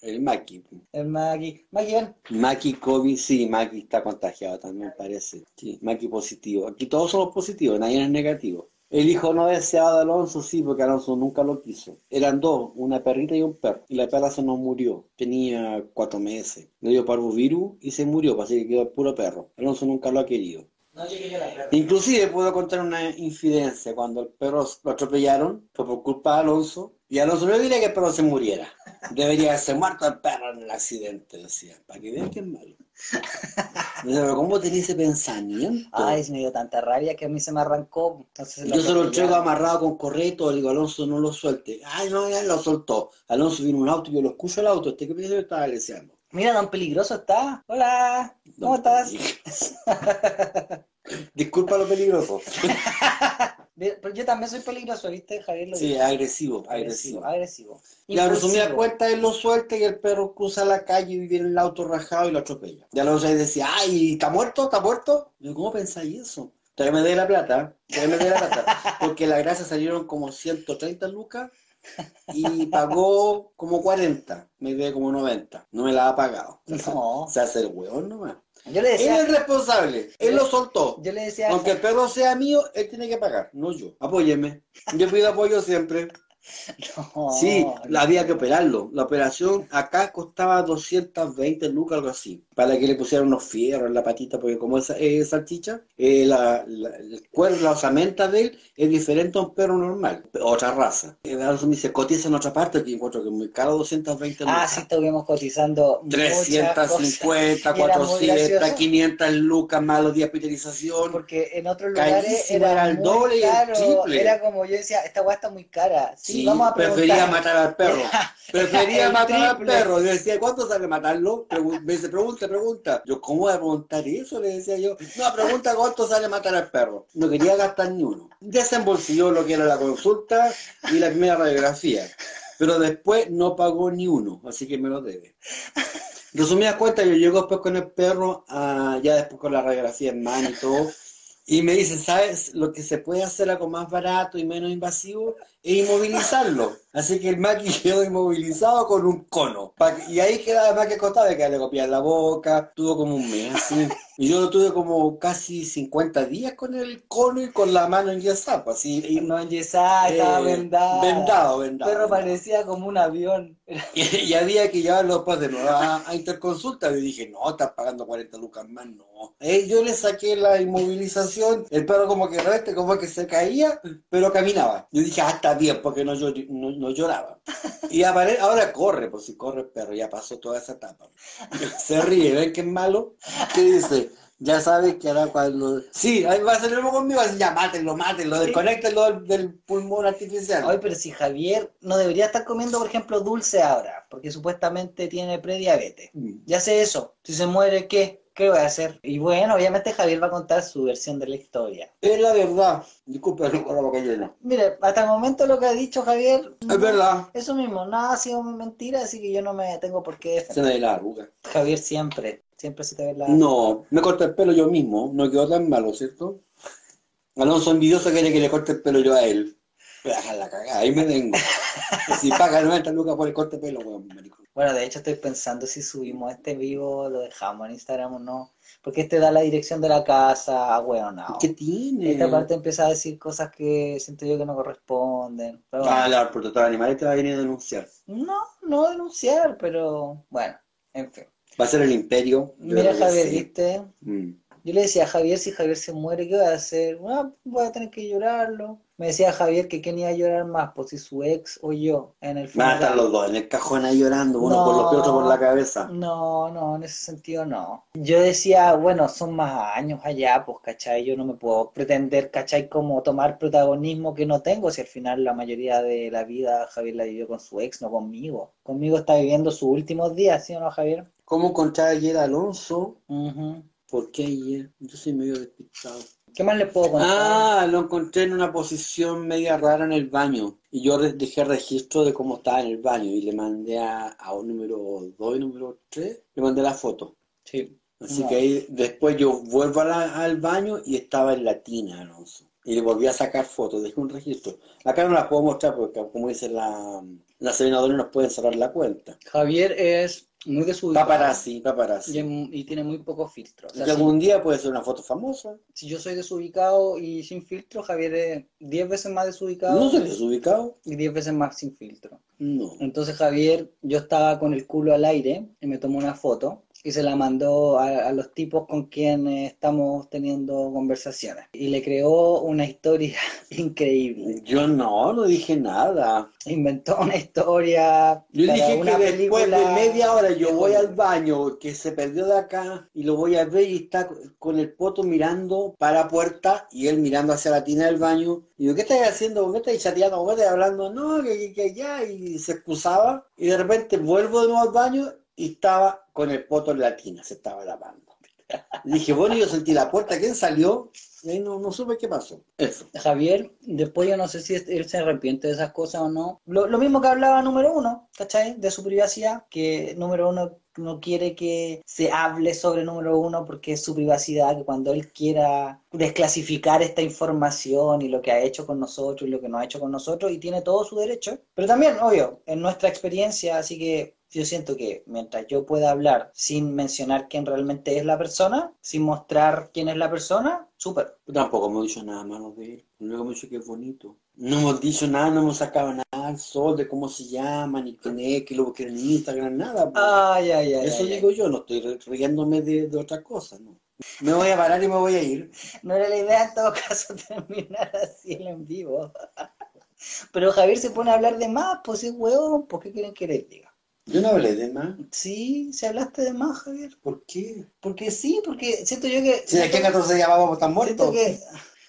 El Maki. El Maggie. Maggie, ven. Maki COVID, sí, Maki está contagiado también parece. Sí, Maki positivo. Aquí todos somos positivos, nadie es negativo. El hijo no deseado de Alonso, sí, porque Alonso nunca lo quiso. Eran dos, una perrita y un perro. Y la perra se nos murió. Tenía cuatro meses. Le dio parvovirus y se murió, así que quedó el puro perro. Alonso nunca lo ha querido. No, yo quería la perra. Inclusive puedo contar una infidencia. Cuando el perro lo atropellaron, fue por culpa de Alonso. Y Alonso no quería que el perro se muriera. Debería haberse muerto el perro en el accidente, decía. Para que vean que es malo. Pero ¿cómo tenía ese pensamiento? Ay, me dio tanta rabia que a mí se me arrancó. Entonces Yo se lo entrego amarrado con correto, le digo, Alonso, no lo suelte. Ay, no, ya lo soltó. Alonso vino un auto, yo lo escucho el auto, este que piensa que estaba leseando. Mira, Don Peligroso está. Hola, ¿cómo estás? Disculpa lo peligroso. Pero yo también soy peligroso, ¿viste? Javier lo Sí, agresivo, agresivo, agresivo. agresivo. Ya, resumida Impulsivo. cuenta, él lo suelta y el perro cruza la calle y viene el auto rajado y lo atropella. Ya lo ahí decía, ay, ¿está muerto? ¿Está muerto? Yo, ¿cómo pensáis eso? Todavía me dé la plata, todavía me dé la plata. Porque la grasa salieron como 130 lucas y pagó como 40. Me dé como 90. No me la ha pagado. No. Se hace el hueón nomás. Yo le Él es responsable, él lo soltó. yo le decía, Aunque el perro sea mío, él tiene que pagar, no yo. Apóyeme. Yo pido apoyo siempre. no, Sí, la- había que operarlo. La operación acá costaba 220 lucas, algo así, para que le pusieran unos fierros en la patita, porque como es eh, salchicha, eh, la, la- el cuerpo, la osamenta de él es diferente a un perro normal, otra raza. Eh, me dice, cotiza en otra parte, que encuentro que es muy caro, 220 lucas. Ah, sí, estuvimos cotizando muchas cosas. 350, Y era muy 400, gracioso. 500 lucas más los días de hospitalización. Porque en otros lugares era, era el doble y el triple. Era como yo decía, esta weá está muy cara. Sí, Sí, vamos a prefería matar al perro. Prefería matar al triple. perro. Yo decía, ¿cuánto sale matarlo? Me dice, pregunta, pregunta. Yo, ¿cómo voy a preguntar eso? Le decía yo. No, pregunta cuánto sale matar al perro. No quería gastar ni uno. Desembolsilló lo que era la consulta y la primera radiografía. Pero después no pagó ni uno, así que me lo debe. Resumidas cuentas, yo llego después con el perro, ah, ya después con la radiografía en mano y todo, y me dice, ¿sabes? Lo que se puede hacer algo más barato y menos invasivo es inmovilizarlo. Así que el Maki quedó inmovilizado con un cono. Y ahí quedaba más que acostado, que le copiar la boca, tuvo como un mes así. Y yo lo tuve como casi 50 días con el cono y con la mano enyesada, pues, así. y- No enyesada, estaba eh, vendada. Vendado, El vendado. perro vendado. parecía como un avión. Y, y había que llevarlo después de nuevo a, a interconsulta. Y dije, no, estás pagando 40 lucas más, no. Eh, yo le saqué la inmovilización, el perro como que rete, como que se caía, pero caminaba. Yo dije, ah, está bien, porque no, llor- no, no lloraba. Y apare- ahora corre, pues si corre el perro, ya pasó toda esa etapa. Se ríe, ¿ven que es malo? ¿Qué dice? Ya sabes que ahora cuando... Sí, ahí va a salir conmigo, así, ya mátenlo, mátenlo, desconéctenlo del, del pulmón artificial. Ay, pero si Javier no debería estar comiendo, por ejemplo, dulce ahora, porque supuestamente tiene prediabetes. Mm. Ya sé eso. Si se muere, ¿qué? ¿Qué voy a hacer? Y bueno, obviamente Javier va a contar su versión de la historia. Es la verdad. Disculpe, con la boca llena. Mire, hasta el momento lo que ha dicho Javier, Es verdad. eso mismo, nada ha sido mentira, así que yo no me tengo por qué Se me ve la arruga. Javier siempre, siempre se te ve la... No, me corté el pelo yo mismo. No quedó tan malo, ¿cierto? Alonso envidioso quiere que le corte el pelo yo a él. La cagada, ahí me vengo. si paga 90 lucas por el corte de pelo, weón, maricón. Bueno, de hecho estoy pensando si subimos este vivo, lo dejamos en Instagram o no. Porque este da la dirección de la casa, ah, bueno, no. ¿Qué tiene? Esta parte empieza a decir cosas que siento yo que no corresponden. Pero bueno. Ah, la protectora de animales te va a venir a denunciar. No, no denunciar, pero bueno, en fin. Va a ser el imperio. Mira, Javier. ¿viste? Mm. Yo le decía a Javier, si Javier se muere, ¿qué voy a hacer? Ah, voy a tener que llorarlo. Me decía Javier que quién iba a llorar más, pues si su ex o yo en el Van a estar funeral. los dos en el cajón ahí llorando, uno No. por los pies, otro por la cabeza. No, no, en ese sentido no. Yo decía, bueno, son más años allá, pues, ¿cachai? Yo no me puedo pretender, ¿cachai? Como tomar protagonismo que no tengo, si al final la mayoría de la vida Javier la vivió con su ex, no conmigo. Conmigo está viviendo sus últimos días, ¿sí o no, Javier? ¿Cómo encontrar ayer a Alonso? Ujú. ¿Por qué ayer? Yo soy medio despistado. ¿Qué más le puedo contar? Ah, lo encontré en una posición media rara en el baño. Y yo dejé registro de cómo estaba en el baño. Y le mandé a, a un número 2 y número 3, le mandé la foto. Sí. Así No. que ahí después yo vuelvo a la- al baño y estaba en la tina, Alonso. Y le volví a sacar fotos, dejé un registro. Acá no la puedo mostrar porque, como dice la, la senadora, nos pueden cerrar la cuenta. Javier es muy desubicado. Paparazzi, paparazzi. Y, y tiene muy poco filtro. O sea, si, algún día puede ser una foto famosa. si yo soy desubicado y sin filtro, Javier es 10 veces más desubicado ¿No soy desubicado? y 10 veces más sin filtro. No. Entonces Javier, yo estaba con el culo al aire y me tomó una foto y se la mandó a, a los tipos con quienes estamos teniendo conversaciones. Y le creó una historia increíble. Yo no, no dije nada. Inventó una historia Yo para dije una que después de película media hora yo voy al baño, que se perdió de acá, y lo voy a ver y está con el poto mirando para la puerta y él mirando hacia la tina del baño. Y yo, ¿qué estás haciendo? ¿Por qué estás chateando? ¿Por qué estás hablando? No, que, que, que ya, y se excusaba. Y de repente vuelvo de nuevo al baño y estaba con el poto en la tina, se estaba lavando. Dije, bueno, yo sentí la puerta, ¿quién salió? Y no, no supe qué pasó. Eso. Javier, después yo no sé si él se arrepiente de esas cosas o no. Lo, lo mismo que hablaba número uno, ¿cachai? De su privacidad, que número uno no quiere que se hable sobre número uno porque es su privacidad, que cuando él quiera desclasificar esta información y lo que ha hecho con nosotros y lo que no ha hecho con nosotros, y tiene todo su derecho. Pero también, obvio, en nuestra experiencia, así que yo siento que mientras yo pueda hablar sin mencionar quién realmente es la persona, sin mostrar quién es la persona, súper. Tampoco hemos dicho nada malo de él. Que hemos dicho que es bonito. No hemos dicho nada, no hemos sacado nada al sol de cómo se llama, ni quién es, que lo busquen en Instagram, nada. Ay, ay, ay. Eso digo yo, no estoy ri- riéndome de, de otra cosa, ¿no? Me voy a parar y me voy a ir. No era la idea en todo caso terminar así el en vivo. Pero Javier se pone a hablar de más, pues es huevón, ¿por qué quieren que les diga? Yo no hablé de más. Sí, se hablaste de más, Javier. ¿Por qué? Porque sí, porque siento yo que. Si de aquí a 14 días vamos a estar siento muertos. que,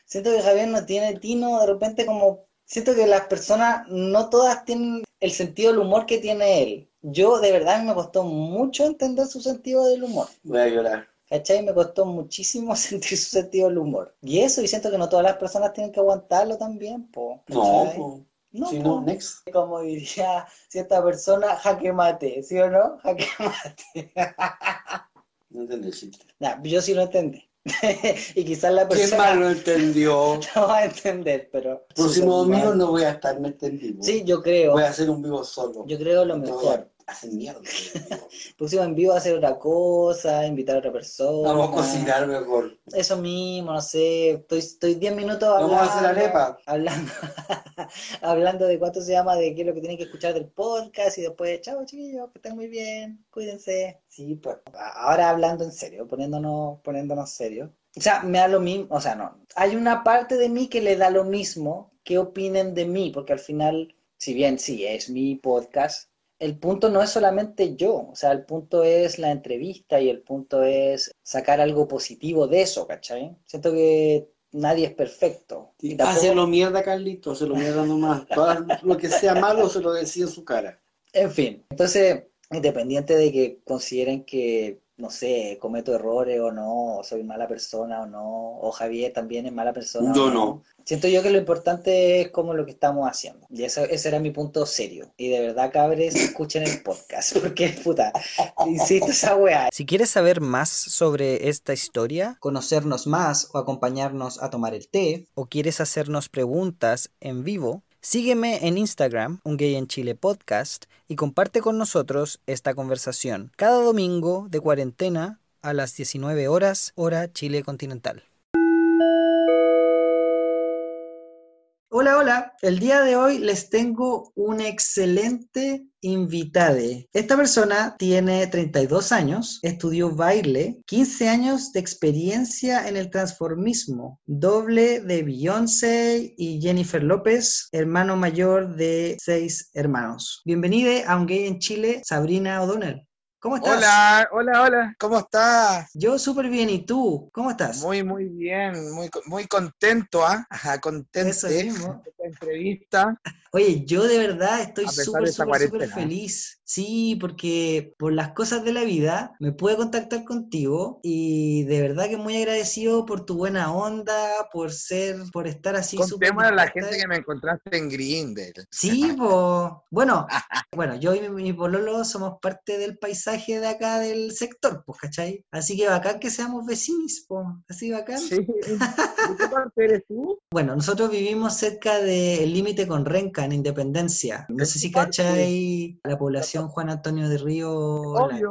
siento que Javier no tiene tino, de repente como. Siento que las personas, no todas tienen el sentido del humor que tiene él. Yo, de verdad, me costó mucho entender su sentido del humor. Voy a llorar. ¿Cachai? Me costó muchísimo sentir su sentido del humor. Y eso, y siento que no todas las personas tienen que aguantarlo también, po. No, po. No, si no, next. Como diría cierta persona, jaque mate, ¿sí o no? Jaque mate. No entendí chiste. Nah, yo sí lo entendí. y quizás la ¿Quién persona más lo entendió? no va a entender, pero... Próximo domingo no voy a estar en este vivo. Sí, yo creo. Voy a hacer un vivo solo. Yo creo lo mejor. A hacer mierda. Próximo en vivo hacer otra cosa, invitar a otra persona. Vamos a cocinar mejor. Eso mismo, no sé, estoy, estoy 10 minutos Vamos hablando, a hacer arepa. hablando, hablando de cuánto se llama, de qué es lo que tienen que escuchar del podcast y después, chao chiquillos, que estén muy bien, cuídense. Sí, pues, ahora hablando en serio, poniéndonos, poniéndonos serios. O sea, me da lo mismo, o sea, no, hay una parte de mí que le da lo mismo que opinen de mí, porque al final, si bien sí, es mi podcast, el punto no es solamente yo, o sea, el punto es la entrevista y el punto es sacar algo positivo de eso, ¿cachai? Siento que nadie es perfecto. Y tampoco- Hácelo mierda, Carlito, se lo mierda nomás. Todo lo que sea malo se lo decía en su cara. En fin, entonces, independiente de que consideren que, no sé, cometo errores o no, o soy mala persona o no, o Javier también es mala persona. o Yo no. Siento yo que lo importante es como lo que estamos haciendo. Y eso, ese era mi punto serio. Y de verdad, cabres, escuchen el podcast. Porque, puta, insisto, esa weá. Si quieres saber más sobre esta historia, conocernos más o acompañarnos a tomar el té, o quieres hacernos preguntas en vivo, Sígueme en Instagram, Un Gay en Chile Podcast, y comparte con nosotros esta conversación cada domingo de cuarentena a las 19 horas, hora Chile continental. Hola, hola. El día de hoy les tengo un excelente invitade. Esta persona tiene 32 años, estudió baile, 15 años de experiencia en el transformismo, doble de Beyoncé y Jennifer López, hermano mayor de seis hermanos. Bienvenida a Un Gay en Chile, Sabrina O'Donnell. ¿Cómo estás? Hola, hola, hola. ¿Cómo estás? Yo súper bien. ¿Y tú? ¿Cómo estás? Muy, muy bien. Muy, muy contento, ¿ah? Ajá, contento Eso de mismo. Entrevista. Oye, yo de verdad estoy súper, de súper, feliz. Sí, porque por las cosas de la vida me pude contactar contigo y de verdad que muy agradecido por tu buena onda, por ser, por estar así súper Contémosle a la gente que me encontraste en Grindel. Sí, pues, bueno, bueno, yo y mi, mi pololo somos parte del paisaje de acá del sector, pues, ¿cachai? Así que bacán que seamos vecinos, pues, así bacán. Sí. ¿De qué parte eres tú? Bueno, nosotros vivimos cerca del límite con Renca, en Independencia. No sé si cachai la población Juan Antonio de Río. Obvio.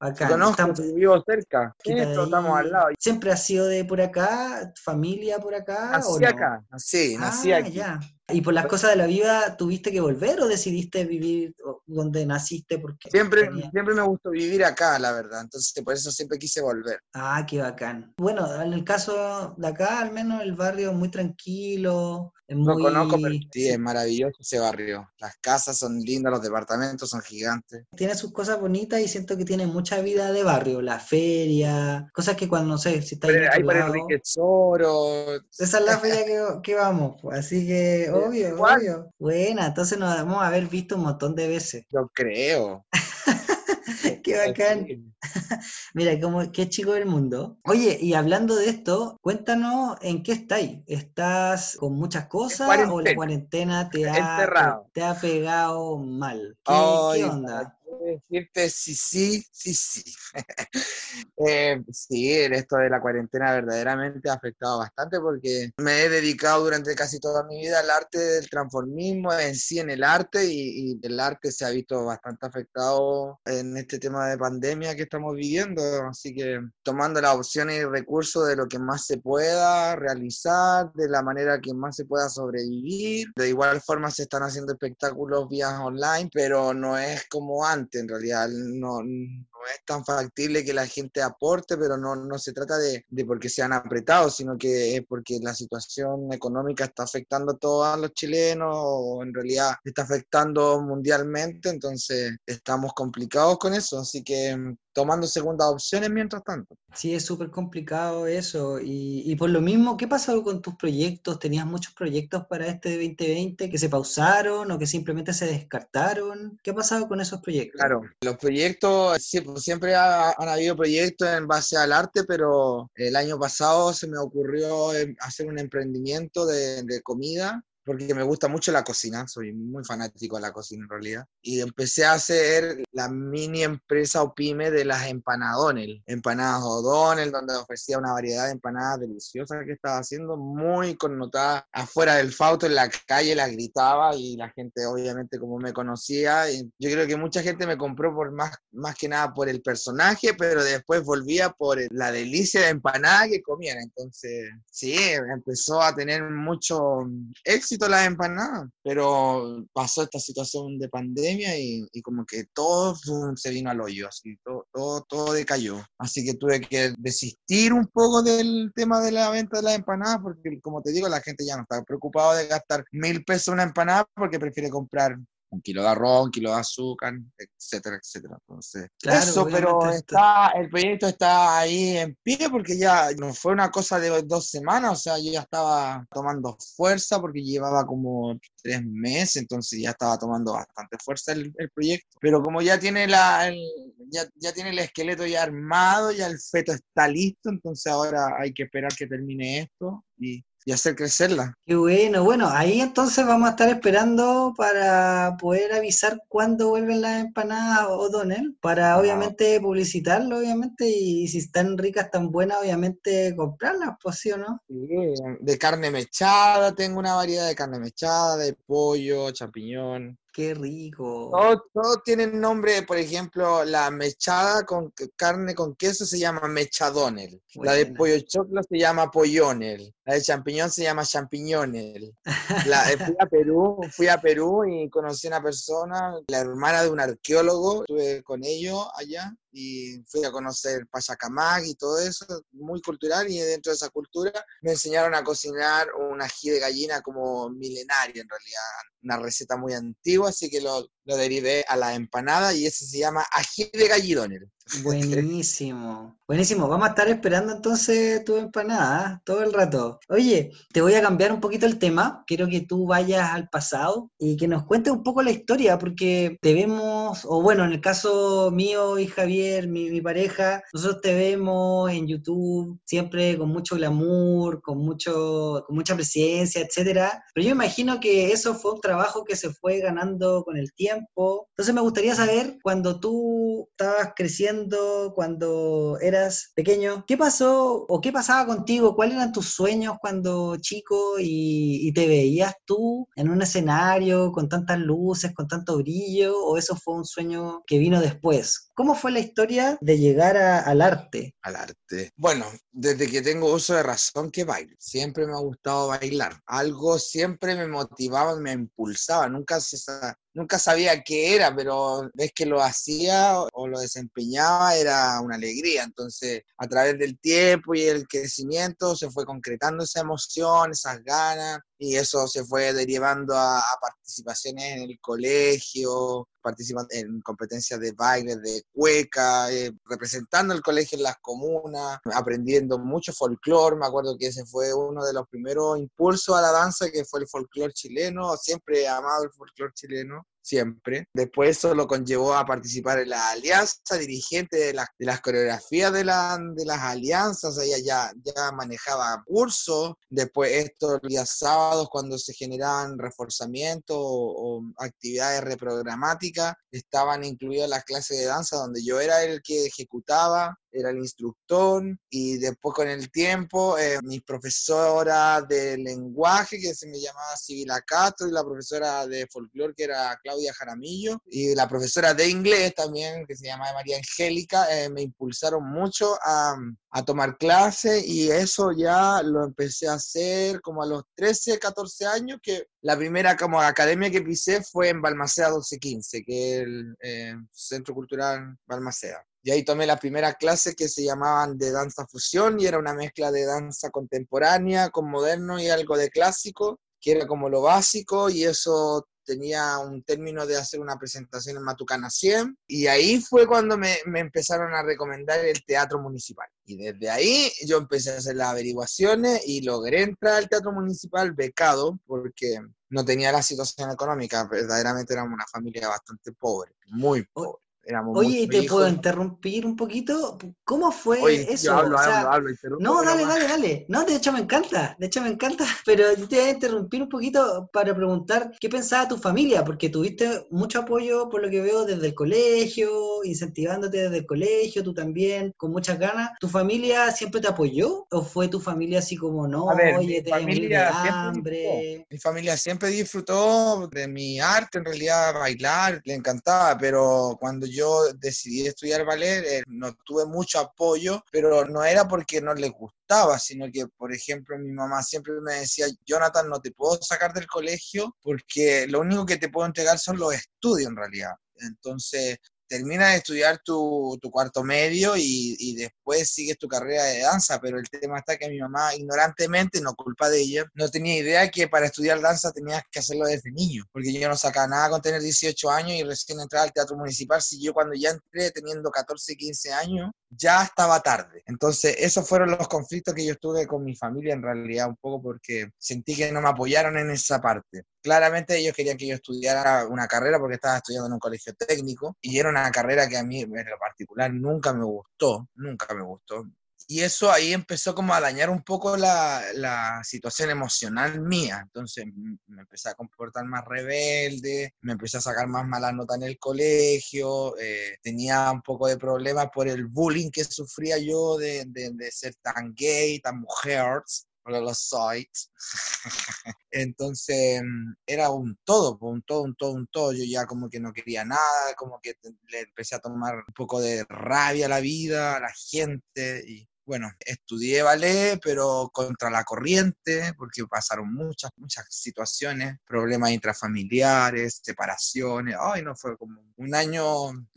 bacán. Conozco, Estamos- vivo cerca. Esto, estamos al lado. ¿Siempre has sido de por acá? ¿Familia por acá? o Nací no? acá. Sí, nací Ah, aquí. ya. ¿Y por las cosas de la vida tuviste que volver o decidiste vivir donde naciste? Porque Siempre, tenía- siempre me gustó vivir acá, la verdad. Entonces, por eso siempre quise volver. Ah, qué bacán. Bueno, en el caso de acá, al menos el barrio es muy tranquilo, es muy... conozco, pero sí, es maravilloso ese barrio. Las casas son lindas, los departamentos son gigantes. tiene sus cosas bonitas y siento que tiene mucha vida de barrio, la feria, cosas que cuando, no sé, si está Pero Ahí por lado, Enrique esa es la feria que, que vamos, pues, así que obvio, igual. obvio. Buena, entonces nos vamos a haber visto un montón de veces. Yo creo. Qué bacán. Mira, como qué chico del mundo. Oye, y hablando de esto, cuéntanos en qué estáis. ¿Estás con muchas cosas o la cuarentena. te ha, te ha pegado mal? ¿Qué, Ay, qué ¿para onda? Decirte sí, sí, sí, sí. Eh, sí, esto de la cuarentena verdaderamente ha afectado bastante porque me he dedicado durante casi toda mi vida al arte del transformismo, en sí en el arte y, y el arte se ha visto bastante afectado en este tema de pandemia que estamos viviendo, así que tomando las opciones y recursos de lo que más se pueda realizar, de la manera que más se pueda sobrevivir. De igual forma se están haciendo espectáculos vía online, pero no es como antes, en realidad no, es tan factible que la gente aporte, pero no, no se trata de, de porque sean apretados, sino que es porque la situación económica está afectando a todos los chilenos, o en realidad está afectando mundialmente, entonces estamos complicados con eso, así que mm, tomando segundas opciones mientras tanto. Sí, es súper complicado eso. Y, y por lo mismo, ¿qué pasó con tus proyectos? ¿Tenías muchos proyectos para este 2020 que se pausaron o que simplemente se descartaron? ¿Qué ha pasado con esos proyectos? Claro, los proyectos, sí, siempre ha- han habido proyectos en base al arte, pero el año pasado se me ocurrió em, hacer un emprendimiento de, de comida, porque me gusta mucho la cocina, soy muy fanático de la cocina en realidad, y empecé a hacer la mini empresa o pyme de las empanadones, empanadas O'Donnell, donde ofrecía una variedad de empanadas deliciosas que estaba haciendo, muy connotada afuera del Fauto, en la calle, la gritaba y la gente obviamente como me conocía, y yo creo que mucha gente me compró por más, más que nada por el personaje, pero después volvía por la delicia de empanada que comían, entonces sí, empezó a tener mucho éxito las empanadas, pero pasó esta situación de pandemia y, y como que todo fum, se vino al hoyo, así, todo, todo, todo decayó. Así que tuve que desistir un poco del tema de la venta de las empanadas, porque como te digo, la gente ya no está preocupada de gastar mil pesos una empanada porque prefiere comprar un kilo de arroz, un kilo de azúcar, etcétera, etcétera. Entonces, Claro, eso, pero está, el proyecto está ahí en pie porque ya no fue una cosa de dos semanas, o sea, yo ya estaba tomando fuerza porque llevaba como tres meses, entonces ya estaba tomando bastante fuerza el, el proyecto. Pero como ya tiene la, el, ya, ya tiene el esqueleto ya armado, ya el feto está listo, entonces ahora hay que esperar que termine esto y y hacer crecerla. Qué bueno, bueno, ahí entonces vamos a estar esperando para poder avisar cuándo vuelven las empanadas O'Donnell, para Ah. obviamente publicitarlo, obviamente, y si están ricas, tan buenas, obviamente comprarlas, pues sí o no. De carne mechada, tengo una variedad de carne mechada, de pollo, champiñón. Qué rico. Todos todos tienen nombre, por ejemplo, la mechada con carne con queso se llama mechadonel. La de pollo choclo se llama pollonel. La de champiñón se llama champiñonel. La, eh, fui a Perú, fui a Perú y conocí a una persona, la hermana de un arqueólogo, estuve con ellos allá y fui a conocer Pachacamac y todo eso, muy cultural y dentro de esa cultura me enseñaron a cocinar un ají de gallina como milenario en realidad, una receta muy antigua, así que lo, lo derivé a la empanada y ese se llama ají de gallidonel. Buenísimo, buenísimo. Vamos a estar esperando entonces tu empanada ¿eh? todo el rato. Oye, te voy a cambiar un poquito el tema. Quiero que tú vayas al pasado y que nos cuentes un poco la historia, porque te vemos, o bueno, en el caso mío y Javier, mi, mi pareja, nosotros te vemos en YouTube siempre con mucho glamour, con mucho, con mucha presencia, etcétera. Pero yo imagino que eso fue un trabajo que se fue ganando con el tiempo. Entonces me gustaría saber cuando tú estabas creciendo cuando eras pequeño. ¿Qué pasó o qué pasaba contigo? ¿Cuáles eran tus sueños cuando chico y, te veías tú en un escenario con tantas luces, con tanto brillo? ¿O eso fue un sueño que vino después? ¿Cómo fue la historia de llegar a- al arte? al arte. Bueno, desde que tengo uso de razón que bailo. Siempre me ha gustado bailar. Algo siempre me motivaba, me impulsaba. Nunca, se nunca sabía qué era, pero ves que lo hacía o- lo desempeñaba era una alegría. Entonces, a través del tiempo y el crecimiento se fue concretando esa emoción, esas ganas. Y eso se fue derivando a, a participaciones en el colegio, participando en competencias de baile, de cueca, eh, representando el colegio en las comunas, aprendiendo mucho folclore. Me acuerdo que ese fue uno de los primeros impulsos a la danza, que fue el folclore chileno. Siempre he amado el folclore chileno siempre. Después eso lo conllevó a participar en la alianza, dirigente de, las- de las coreografías de, la- de las alianzas, ella ya, ya manejaba cursos. Después esto los días sábados cuando se generaban reforzamientos o actividades reprogramáticas, estaban incluidas las clases de danza donde yo era el que ejecutaba, era el instructor y después con el tiempo eh, mi profesora de lenguaje que se me llamaba Sibila Castro y la profesora de folclore que era Claudia Jaramillo y la profesora de inglés también que se llamaba María Angélica eh, me impulsaron mucho a, a tomar clases y eso ya lo empecé a hacer como a los 13, 14 años que la primera como academia que pisé fue en Balmaceda 1215 que es el eh, Centro Cultural Balmaceda. Y ahí tomé las primeras clases que se llamaban de danza fusión y era una mezcla de danza contemporánea con moderno y algo de clásico, que era como lo básico y eso tenía un término de hacer una presentación en Matucana 100 y ahí fue cuando me, me empezaron a recomendar el teatro municipal. Y desde ahí yo empecé a hacer las averiguaciones y logré entrar al teatro municipal becado porque no tenía la situación económica, verdaderamente éramos una familia bastante pobre, muy pobre. Éramos Oye, ¿y muchos te hijos. puedo interrumpir un poquito? ¿Cómo fue Oye, eso? yo hablo, O sea, hablo, hablo, No, dale, dale, dale. No, de hecho me encanta, de hecho me encanta, pero yo te voy a interrumpir un poquito para preguntar qué pensaba tu familia, porque tuviste mucho apoyo, por lo que veo, desde el colegio, incentivándote desde el colegio, tú también, con muchas ganas. ¿Tu familia siempre te apoyó? ¿O fue tu familia así como, no, A ver, oye, te de familia siempre hambre? Mi familia siempre disfrutó de mi arte, en realidad bailar, le encantaba, pero cuando yo decidí estudiar ballet eh, no tuve mucho apoyo, pero no era porque no les gustaba, sino que, por ejemplo, mi mamá siempre me decía, Jonathan, no te puedo sacar del colegio porque lo único que te puedo entregar son los estudios en realidad. Entonces, terminas de estudiar tu, tu cuarto medio y, y después sigues tu carrera de danza, pero el tema está que mi mamá ignorantemente, no culpa de ella, no tenía idea que para estudiar danza tenías que hacerlo desde niño, porque yo no sacaba nada con tener 18 años y recién entrar al teatro municipal, si yo cuando ya entré teniendo 14, 15 años, ya estaba tarde. Entonces, esos fueron los conflictos que yo tuve con mi familia en realidad, un poco porque sentí que no me apoyaron en esa parte. Claramente ellos querían que yo estudiara una carrera porque estaba estudiando en un colegio técnico y era una carrera que a mí en lo particular nunca me gustó, nunca me gustó. y eso ahí empezó como a dañar un poco la, la situación emocional mía. Entonces me empecé a comportar más rebelde, me empecé a sacar más mala nota en el colegio, eh, tenía un poco de problemas por el bullying que sufría yo de, de, de ser tan gay, tan mujer los sites. Entonces era un todo, un todo, un todo, un todo. Yo ya como que no quería nada, como que le empecé a tomar un poco de rabia a la vida, a la gente. Y bueno, estudié ballet, pero contra la corriente, porque pasaron muchas, muchas situaciones, problemas intrafamiliares, separaciones. Ay, no, fue como un año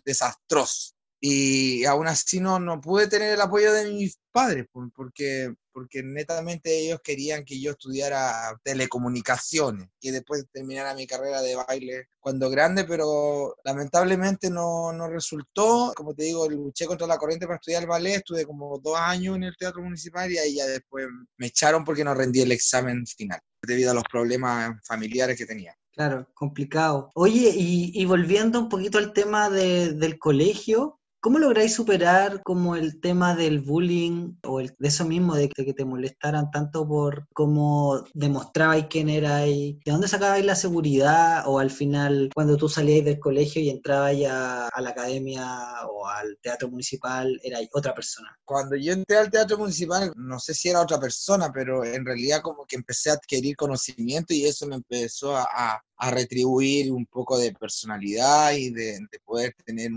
desastroso y aún así no, no pude tener el apoyo de mis padres, porque, porque netamente ellos querían que yo estudiara telecomunicaciones, que después terminara mi carrera de baile cuando grande, pero lamentablemente no, no resultó. Como te digo, luché contra la corriente para estudiar ballet, estuve como dos años en el Teatro Municipal y ahí ya después me echaron porque no rendí el examen final, debido a los problemas familiares que tenía. Claro, complicado. Oye, y, y volviendo un poquito al tema de, del colegio, ¿Cómo lográis superar como el tema del bullying o el, de eso mismo, de que, te molestaran tanto por cómo demostrabais quién erais? ¿De dónde sacabais la seguridad? O al final, cuando tú salíais del colegio y entrabas a, a la academia o al teatro municipal, erais otra persona. Cuando yo entré al teatro municipal, no sé si era otra persona, pero en realidad como que empecé a adquirir conocimiento y eso me empezó a, a retribuir un poco de personalidad y de, poder tener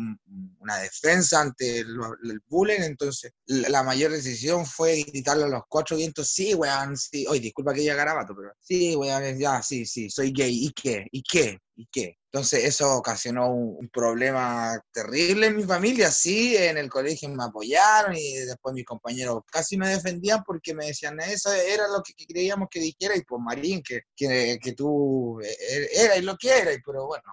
una defensa ante el, bullying. Entonces, la, mayor decisión fue gritarle a los cuatro vientos, sí, weón, sí, oye, disculpa que ya garabato, pero sí, weón, ya, sí, sí, soy gay, ¿y qué? ¿Y qué? ¿Y qué? Entonces eso ocasionó un, problema terrible en mi familia, sí, en el colegio me apoyaron y después mis compañeros casi me defendían porque me decían, eso era lo que, creíamos que dijera y pues Marín, que, que, que tú e, e, eras lo que eras, pero bueno,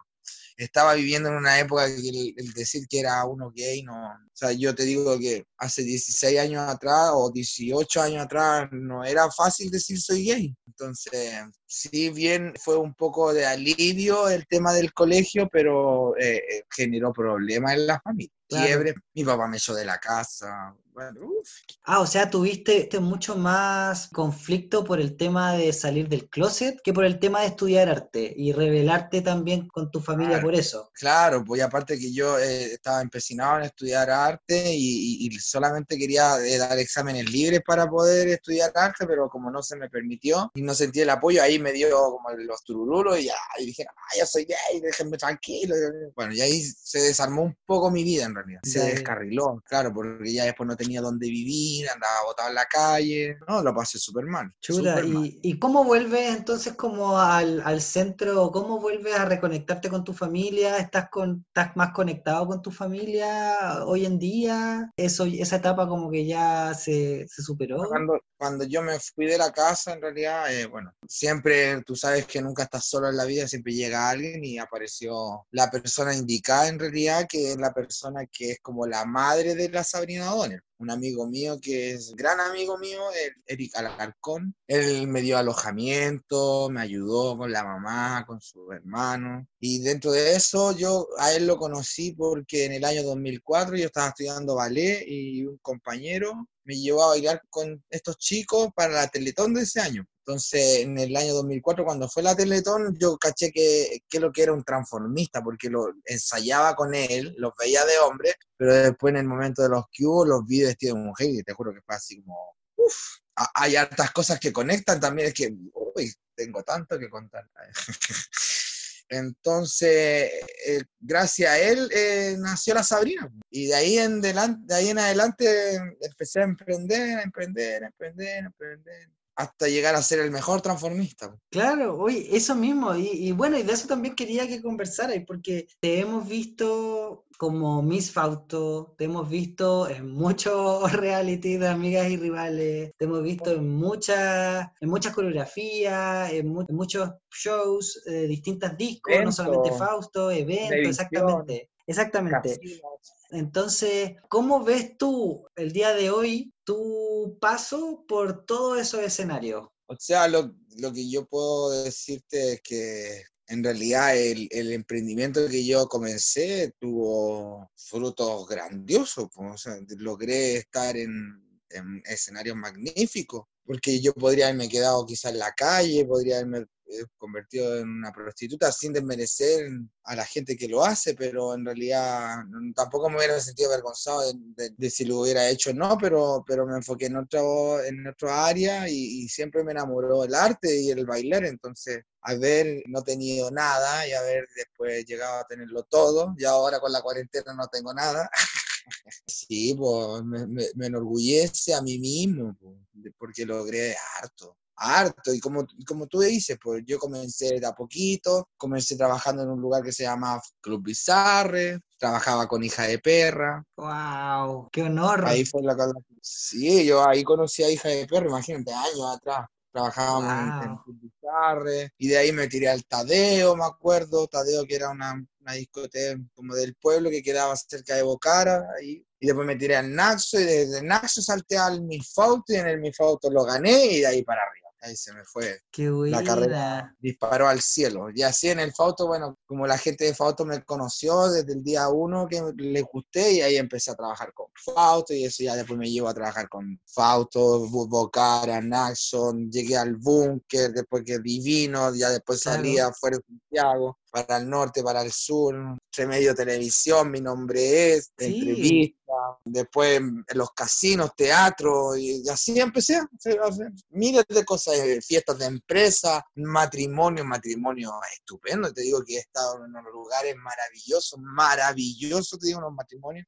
estaba viviendo en una época que el, decir que era uno gay, no, o sea, yo te digo que hace 16 años atrás o 18 años atrás no era fácil decir soy gay. Entonces, si bien fue un poco de alivio el tema del colegio, pero eh, eh, generó problemas en la familia. Quiebre, mi papá me echó de la casa, Ah, o sea, tuviste mucho más conflicto por el tema de salir del closet que por el tema de estudiar arte y revelarte también con tu familia por eso. Claro, pues aparte que yo eh, estaba empecinado en estudiar arte y, solamente quería eh, dar exámenes libres para poder estudiar arte, pero como no se me permitió y no sentí el apoyo, ahí me dio como los tururulos y, ya, y dije, ah, yo soy gay, déjenme tranquilo. Bueno, y ahí se desarmó un poco mi vida en realidad. Se descarriló, claro, porque ya después no tenía donde vivir, andaba botado en la calle, no, lo pasé súper mal. Chuta, ¿y, ¿y, cómo vuelves entonces como al, al, centro, cómo vuelves a reconectarte con tu familia? ¿Estás, con, ¿Estás más conectado con tu familia hoy en día? Eso, ¿Esa etapa como que ya se, se superó? Cuando, cuando yo me fui de la casa, en realidad, eh, bueno, siempre tú sabes que nunca estás solo en la vida, siempre llega alguien y apareció la persona indicada en realidad, que es la persona que es como la madre de la Sabrina Donner un amigo mío que es gran amigo mío, Eric Alarcón. Él me dio alojamiento, me ayudó con la mamá, con su hermano. Y dentro de eso yo a él lo conocí porque en el año 2004 yo estaba estudiando ballet y un compañero me llevó a bailar con estos chicos para la Teletón de ese año. Entonces, en el año 2004, cuando fue la Teletón, yo caché que, que lo que era un transformista, porque lo ensayaba con él, los veía de hombre, pero después en el momento de los que hubo, los vi vestidos de mujer y te juro que fue así como, uff, hay hartas cosas que conectan también, es que, uy, tengo tanto que contar. Entonces, eh, gracias a él eh, nació la Sabrina. Y de ahí, en delante, de ahí en adelante empecé a emprender, a emprender, a emprender, a emprender hasta llegar a ser el mejor transformista. Claro, oye, eso mismo, y, bueno, y de eso también quería que conversarais, porque te hemos visto como Miss Fausto, te hemos visto en muchos reality de amigas y rivales, te hemos visto en muchas, en muchas coreografías, en, muchos shows, de distintos discos, no solamente Fausto, eventos, exactamente. Exactamente. Entonces, ¿cómo ves tú el día de hoy tu paso por todos esos escenarios? O sea, lo, que yo puedo decirte es que en realidad el, emprendimiento que yo comencé tuvo frutos grandiosos. Pues, o sea, logré estar en, en escenarios magníficos, porque yo podría haberme quedado quizás en la calle, podría haberme convertido en una prostituta sin desmerecer a la gente que lo hace, pero en realidad tampoco me hubiera sentido avergonzado de, si lo hubiera hecho o no, pero, pero me enfoqué en otro, en otro área y, siempre me enamoró el arte y el bailar, entonces haber no tenido nada y haber después llegado a tenerlo todo, y ahora con la cuarentena no tengo nada. Sí, pues me, me, enorgullece a mí mismo, porque logré harto harto. Y como, como tú dices, pues yo comencé de a poquito, comencé trabajando en un lugar que se llama Club Bizarre, trabajaba con Hija de Perra. ¡Wow! ¡Qué honor! Ahí fue la Sí, yo ahí conocí a Hija de Perra, imagínate, años atrás. Trabajábamos en, Club Bizarre, y de ahí me tiré al Tadeo, me acuerdo, Tadeo que era una, una discoteca como del pueblo que quedaba cerca de Bocara, ahí y después me tiré al Naxo y desde Naxo salté al Mifauto y en el Mifauto lo gané y de ahí para arriba ahí se me fue. La carrera disparó al cielo. Y así en el Fauto, bueno, como la gente de Fauto me conoció desde el día uno que le gusté y ahí empecé a trabajar con Fauto y eso ya después me llevo a trabajar con Fauto, Bocara, Naxon, llegué al Búnker, después que Divino, ya después salía fuera de Santiago para el norte, para el sur, medio televisión, mi nombre es, entrevista, después en los casinos, teatro, y así empecé a hacer, miles de cosas, eh, fiestas de empresa, matrimonio, matrimonio estupendo, te digo que he estado en unos lugares maravillosos, maravillosos, te digo, unos matrimonios,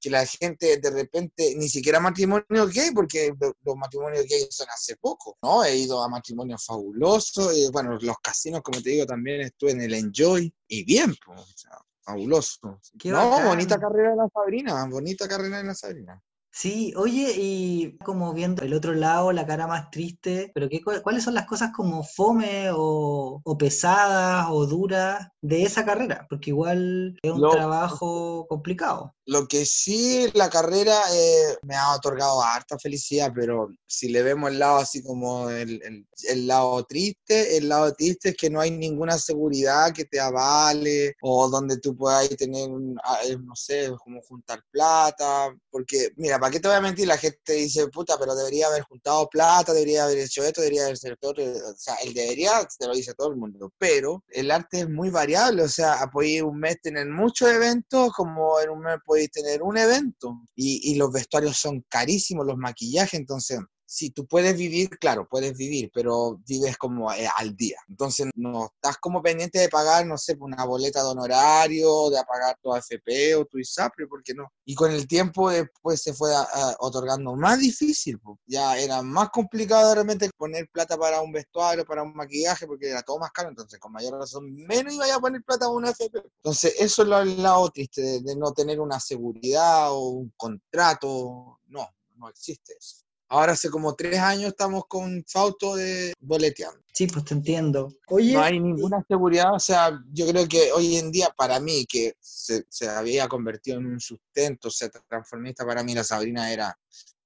que la gente de repente, ni siquiera matrimonio gay, porque los matrimonios gay son hace poco, ¿no? He ido a matrimonios fabulosos, y bueno, los casinos, como te digo, también estuve en el Enjoy, y bien, pues, fabuloso. no, bonita carrera de la Sabrina, bonita carrera de la Sabrina. Sí, oye, y como viendo el otro lado, la cara más triste, pero qué, ¿cuáles son las cosas como fome o, pesadas o duras de esa carrera? Porque igual es un trabajo complicado. Lo que sí, la carrera eh, me ha otorgado harta felicidad, pero si le vemos el lado así como el, el, lado triste, el lado triste es que no hay ninguna seguridad que te avale o donde tú puedas tener, ah, eh, no sé, como juntar plata, porque mira, ¿para qué te voy a mentir? La gente dice, puta, pero debería haber juntado plata, debería haber hecho esto, debería haber hecho todo, o sea, el debería, te lo dice todo el mundo, pero el arte es muy variable, o sea, podéis un mes tener muchos eventos, como en un mes podéis tener un evento, y, y los vestuarios son carísimos, los maquillajes, entonces si tú puedes vivir, claro, puedes vivir, pero vives como eh, al día. Entonces no estás como pendiente de pagar, no sé, una boleta de honorario, de pagar tu AFP o tu ISAPRE, ¿por qué no? Y con el tiempo después se fue otorgando más difícil, ya era más complicado de repente poner plata para un vestuario, para un maquillaje, porque era todo más caro, entonces con mayor razón menos iba a poner plata para una AFP. Entonces eso es el lado triste de, de no tener una seguridad o un contrato, no, no existe eso. Ahora hace como tres años estamos con Fausto de boleteando. Sí, pues te entiendo. Oye, no hay ninguna seguridad, o sea, yo creo que hoy en día para mí, que se, había convertido en un sustento, se transformista, para mí la Sabrina era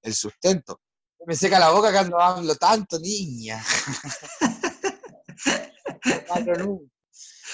el sustento. Me seca la boca cuando hablo tanto, niña.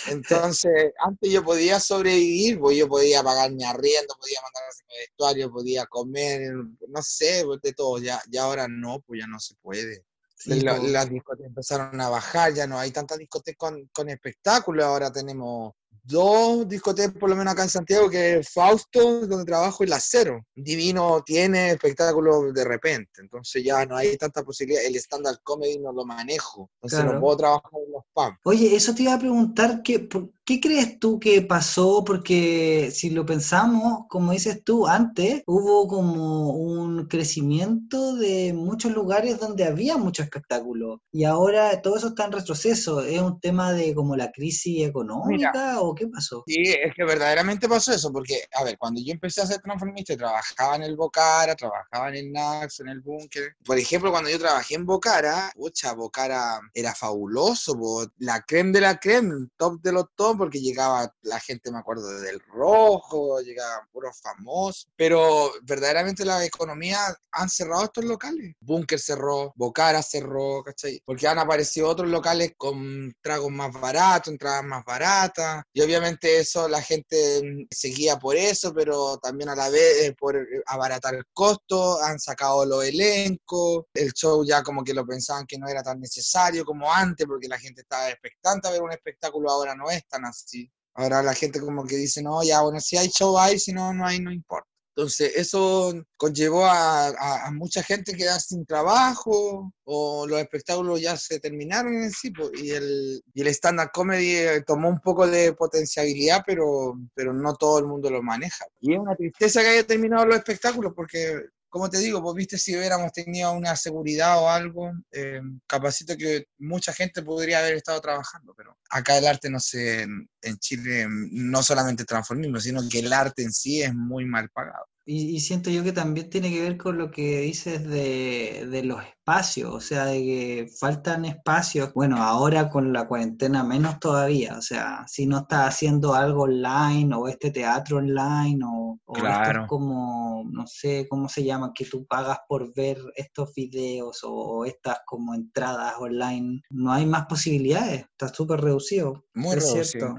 Entonces, antes yo podía sobrevivir, pues yo podía pagar mi arriendo, podía mandar a mi vestuario, podía comer, no sé, pues, de todo. Ya, ya ahora no, pues ya no se puede. Pues. las discotecas empezaron a bajar, ya no hay tantas discotecas con, con espectáculos, ahora tenemos dos discotecas, por lo menos acá en Santiago, que es Fausto, donde trabajo, y La Cero. Divino tiene espectáculos de repente, entonces ya no hay tanta posibilidad. El stand-up comedy no lo manejo, entonces no puedo trabajar en los pubs. Oye, eso te iba a preguntar, ¿qué, ¿qué crees tú que pasó? Porque si lo pensamos, como dices tú, antes hubo como un crecimiento de muchos lugares donde había mucho espectáculo, y ahora todo eso está en retroceso. ¿Es un tema de como la crisis económica o qué pasó? Sí, es que verdaderamente pasó eso, porque, a ver, cuando yo empecé a ser transformista, trabajaba en el Bocara, trabajaba en el Nax, en el Búnker. Por ejemplo, cuando yo trabajé en Bocara, pucha, Bocara era fabuloso, la creme de la creme, top de los top, porque llegaba la gente, me acuerdo, del rojo, llegaban puros famosos, pero verdaderamente la economía han cerrado estos locales. Bunker cerró, Bocara cerró, ¿cachai? Porque han aparecido otros locales con tragos más baratos, entradas más baratas, y obviamente eso la gente mm, seguía por eso, pero también a la vez por abaratar el costo, han sacado los elencos, el show ya como que lo pensaban que no era tan necesario como antes, porque la gente estaba expectante a ver un espectáculo, ahora no es tan así. Ahora la gente como que dice, no, ya, bueno, si hay show hay, si no, no hay, no importa. Entonces, eso conllevó a, a, mucha gente quedar sin trabajo o los espectáculos ya se terminaron en sí, y el, y el stand-up comedy eh, tomó un poco de potencialidad, pero, pero no todo el mundo lo maneja. Y es una tristeza que haya terminado los espectáculos porque como te digo, pues viste, si hubiéramos tenido una seguridad o algo, eh, capacito que mucha gente podría haber estado trabajando, pero acá el arte, no sé, en Chile, no solamente transformismo, sino que el arte en sí es muy mal pagado. Y, siento yo que también tiene que ver con lo que dices de, de, los espacios, o sea, de que faltan espacios. Bueno, ahora con la cuarentena menos todavía, o sea, si no estás haciendo algo online o este teatro online o, o claro. como, no sé cómo se llama, que tú pagas por ver estos videos o, estas como entradas online, no hay más posibilidades, está súper reducido. Muy reducido.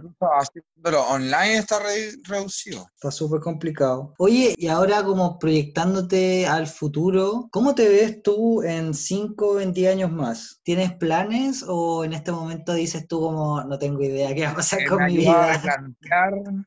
Pero online está reducido. Está súper complicado. Oye, y ahora como proyectándote al futuro, ¿cómo te ves tú en 5, en 10 años más? ¿Tienes planes o en este momento dices tú como no tengo idea qué va a pasar con mi vida?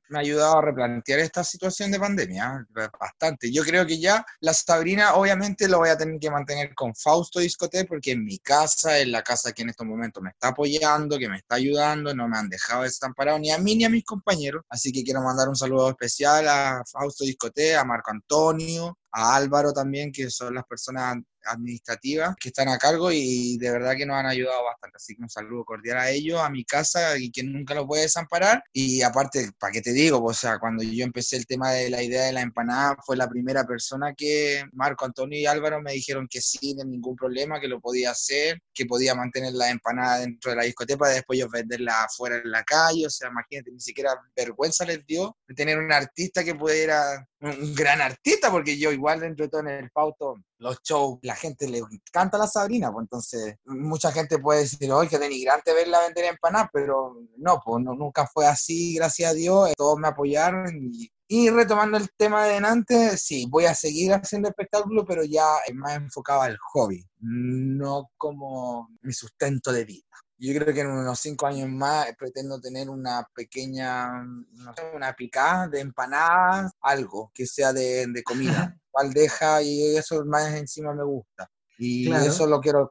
me ha ayudado a replantear esta situación de pandemia bastante. Yo creo que ya la Sabrina obviamente lo voy a tener que mantener con Fausto Discote porque en mi casa, en la casa que en estos momentos me está apoyando, que me está ayudando, no me han dejado desamparado ni a mí ni a mis compañeros. Así que quiero mandar un saludo especial a Fausto Discote, a Marco Antonio, a Álvaro también, que son las personas administrativas que están a cargo y de verdad que nos han ayudado bastante. Así que un saludo cordial a ellos, a mi casa y que nunca los puede desamparar. Y aparte, ¿para qué te digo? o sea, cuando yo empecé el tema de la idea de la empanada, fue la primera persona que Marco Antonio y Álvaro me dijeron que sí, sin ningún problema, que lo podía hacer, que podía mantener la empanada dentro de la discoteca, después yo venderla afuera en la calle. O sea, imagínate, ni siquiera vergüenza les dio de tener un artista que pudiera, un gran artista, porque yo igual dentro de todo en el pauto los shows, la gente le encanta la Sabrina, pues entonces mucha gente puede decir, oye, que denigrante verla vender empanadas, pero no, pues nunca fue así, gracias a Dios, todos me apoyaron y, y retomando el tema de antes, sí, voy a seguir haciendo espectáculos, pero ya más enfocado al hobby, no como mi sustento de vida. Yo creo que en unos cinco años más pretendo tener una pequeña, no sé, una picada de empanadas, algo que sea de, de comida. Valdeja y eso más encima me gusta. Y eso lo quiero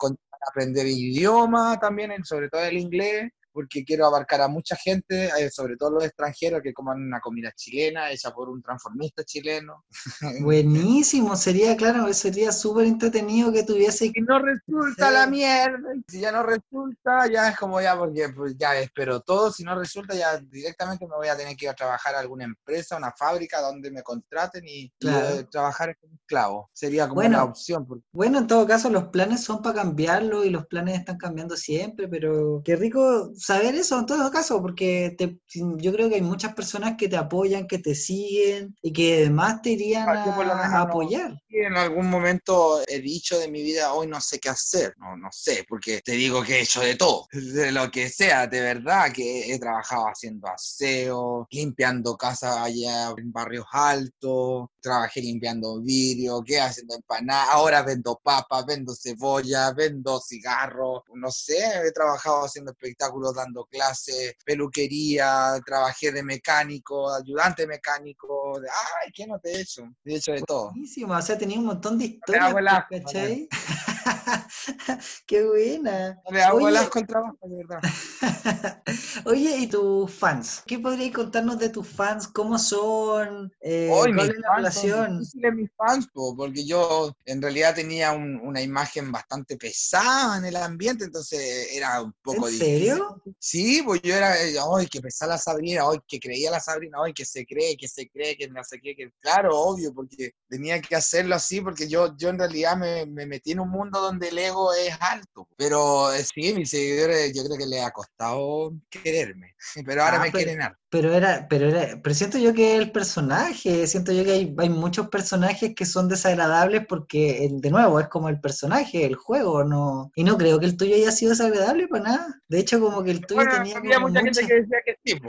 aprender idioma también, sobre todo el inglés, porque quiero abarcar a mucha gente, eh, sobre todo los extranjeros que coman una comida chilena hecha por un transformista chileno. Buenísimo, sería, claro, sería súper entretenido que tuviese... Si no resulta la mierda, si ya no resulta, ya es como ya, porque pues, ya espero todo, si no resulta, ya directamente me voy a tener que ir a trabajar a alguna empresa, una fábrica donde me contraten y, eh, trabajar como esclavo. Sería como una opción. Bueno, en todo caso, los planes son para cambiarlo y los planes están cambiando siempre, pero qué rico saber eso en todo caso, porque yo creo que hay muchas personas que te apoyan, que te siguen y que además te irían a, apoyar. en algún momento he dicho de mi vida, hoy no sé qué hacer, no, no sé, porque te digo que he hecho de todo, de lo que sea, de verdad, que he trabajado haciendo aseo, limpiando casas allá en barrios altos, trabajé limpiando vidrio, que haciendo empanadas, ahora vendo papas, vendo cebolla, vendo cigarros, no sé, he trabajado haciendo espectáculos dando clases, peluquería, trabajé de mecánico, ayudante mecánico, ay, ¿qué no te he hecho? He hecho de todo. Buenísimo, o sea, tenía un montón de historias, ¿cachai? Qué buena. Me hago Oye... con trabajo, de verdad. Oye, ¿y tus fans? ¿Qué podrías contarnos de tus fans? ¿Cómo son? Eh, Hoy, ¿Cuál es la relación? mis fans, porque yo en realidad tenía una imagen bastante pesada en el ambiente, entonces era un poco ¿En serio? Sí, pues yo era, ay, que pesaba la Sabrina, ay, que creía la Sabrina, ay, que se cree, que se cree, que no sé qué, que claro, obvio, porque tenía que hacerlo así, porque yo, yo en realidad me, me metí en un mundo mundo donde el ego es alto. Pero eh, sí, mis seguidores yo creo que les ha costado quererme, pero ahora Ah, me pero- quieren harto. Pero era, pero era, pero siento yo que el personaje, siento yo que hay, hay muchos personajes que son desagradables porque, de nuevo, es como el personaje, el juego, no, y no creo que el tuyo haya sido desagradable para nada. De hecho, como que el tuyo Bueno, tenía había mucha gente que decía que sí.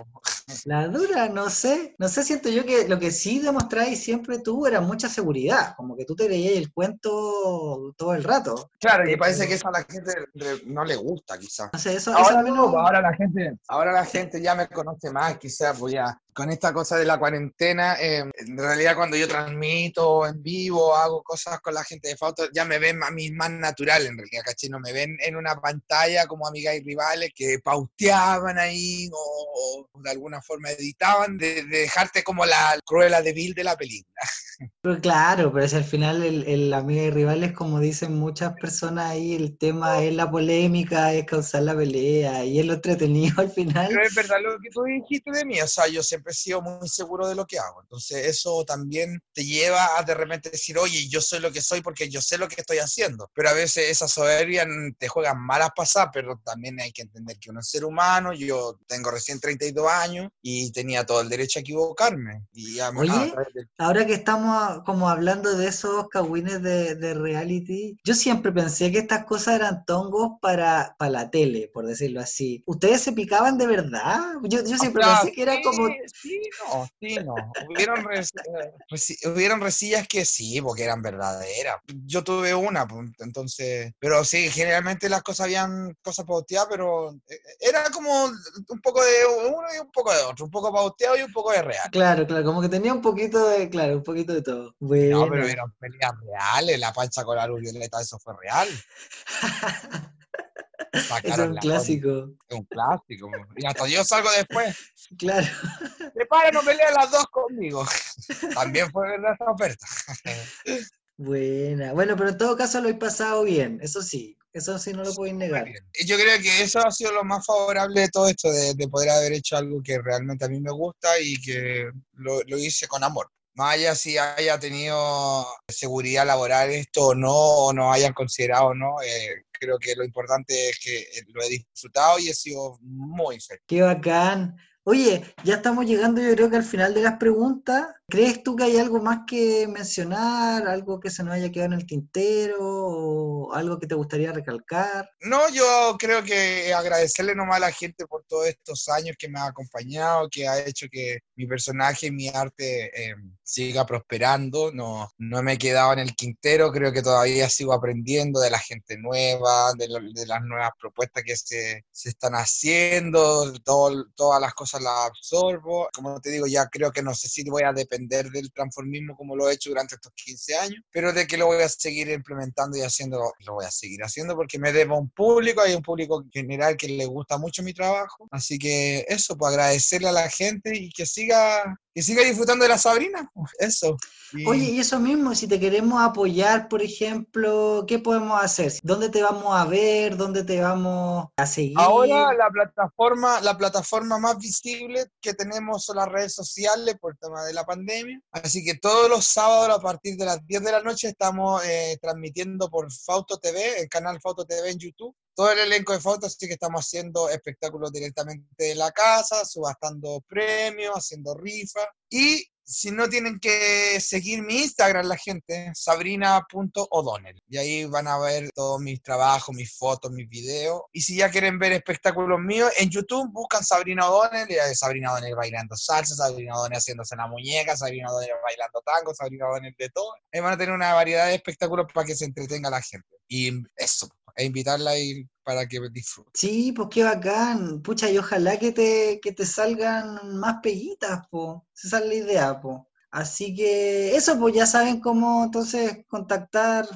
La dura, no sé, no sé, siento yo que lo que sí demostráis siempre tú era mucha seguridad, como que tú te creías el cuento todo el rato. Claro, y parece que eso a la gente no le gusta, quizás. No sé, eso, Ahora no, ahora la gente, ahora la gente ya me conoce más, quizás, pues ya con esta cosa de la cuarentena, eh, en realidad cuando yo transmito en vivo, hago cosas con la gente de Fausto, ya me ven a mí más natural en realidad, ¿cachai? No me ven en una pantalla como amigas y rivales que pauteaban ahí o, o de alguna forma editaban, de, de dejarte como la cruela débil de la película. Pero claro, pero si al final el, el amiga y rivales, como dicen muchas personas ahí, el tema es la polémica, es causar la pelea, y es lo entretenido al final. Pero es verdad lo que tú dijiste de mí, o sea, yo siempre he sido muy seguro de lo que hago, entonces eso también te lleva a de repente decir, oye, yo soy lo que soy porque yo sé lo que estoy haciendo, pero a veces esa soberbia te juega malas pasadas, pero también hay que entender que uno es ser humano, yo tengo recién 32 años y tenía todo el derecho a equivocarme. Y Oye, a través del- Ahora que estamos como hablando de esos cagüines de, de reality, yo siempre pensé que estas cosas eran tongos para, para la tele, por decirlo así. ¿Ustedes se picaban de verdad? Yo, yo siempre O sea, pensé que era como... Sí, no, sí, no. Hubieron, res- eh, resi- hubieron resillas que sí, porque eran verdaderas. Yo tuve una, entonces... Pero sí, generalmente las cosas habían cosas pauteadas, pero eh, era como un poco de uno y un poco de otro. Un poco pauteado y un poco de real. Claro, claro, como que tenía un poquito de, claro, un poquito de todo. No, Bueno. pero eran peleas reales. La pancha con la luz violeta, eso fue real. Es un clásico, Es un clásico. Y hasta yo salgo después. claro. Prepara, no pelean las dos conmigo. También fue verdad esa oferta. Buena. Bueno, pero en todo caso lo he pasado bien, eso sí, eso sí no lo podéis negar. Yo creo que eso ha sido lo más favorable de todo esto, de, de poder haber hecho algo que realmente a mí me gusta y que lo, lo hice con amor. Más allá si haya tenido seguridad laboral esto o no, o no hayan considerado o no, eh, creo que lo importante es que eh, lo he disfrutado y he sido muy feliz. Qué bacán. Oye, ya estamos llegando yo creo que al final de las preguntas. ¿Crees tú que hay algo más que mencionar, algo que se nos haya quedado en el tintero o algo que te gustaría recalcar? No, yo creo que agradecerle nomás a la gente por todos estos años que me ha acompañado, que ha hecho que mi personaje y mi arte eh, siga prosperando. No, no me he quedado en el quintero, creo que todavía sigo aprendiendo de la gente nueva, de, las nuevas propuestas que se, se están haciendo, todo- todas las cosas las absorbo. Como te digo, ya creo que no sé si voy a depender del transformismo como lo he hecho durante estos 15 años, pero de que lo voy a seguir implementando y haciendo, lo voy a seguir haciendo porque me debo a un público, hay un público en general que le gusta mucho mi trabajo, así que eso, pues agradecerle a la gente y que siga, que siga disfrutando de la Sabrina, pues, eso. Y- Oye, y eso mismo, si te queremos apoyar, por ejemplo, ¿qué podemos hacer? ¿Dónde te vamos a ver? ¿Dónde te vamos a seguir? Ahora la plataforma, la plataforma más visible que tenemos son las redes sociales por tema de la pandemia. Así que todos los sábados a partir de las 10 de la noche estamos eh, transmitiendo por Fauto TV, el canal Fauto TV en YouTube. Todo el elenco de Fauto, así que estamos haciendo espectáculos directamente de la casa, subastando premios, haciendo rifas. Y si no tienen que seguir mi Instagram la gente, sabrina.o'donnell. Y ahí van a ver todos mis trabajos, mis fotos, mis videos. Y si ya quieren ver espectáculos míos, en YouTube buscan Sabrina O'Donnell, Sabrina O'Donnell bailando salsa, Sabrina O'Donnell haciéndose la muñeca, Sabrina O'Donnell bailando tango, Sabrina O'Donnell de todo. Ahí van a tener una variedad de espectáculos para que se entretenga la gente. Y eso, e invitarla ahí para que disfruten. Sí, pues qué bacán. Pucha, y ojalá que te, que te salgan más peguitas, po. Esa es la idea, po. Así que eso, pues ya saben cómo entonces contactar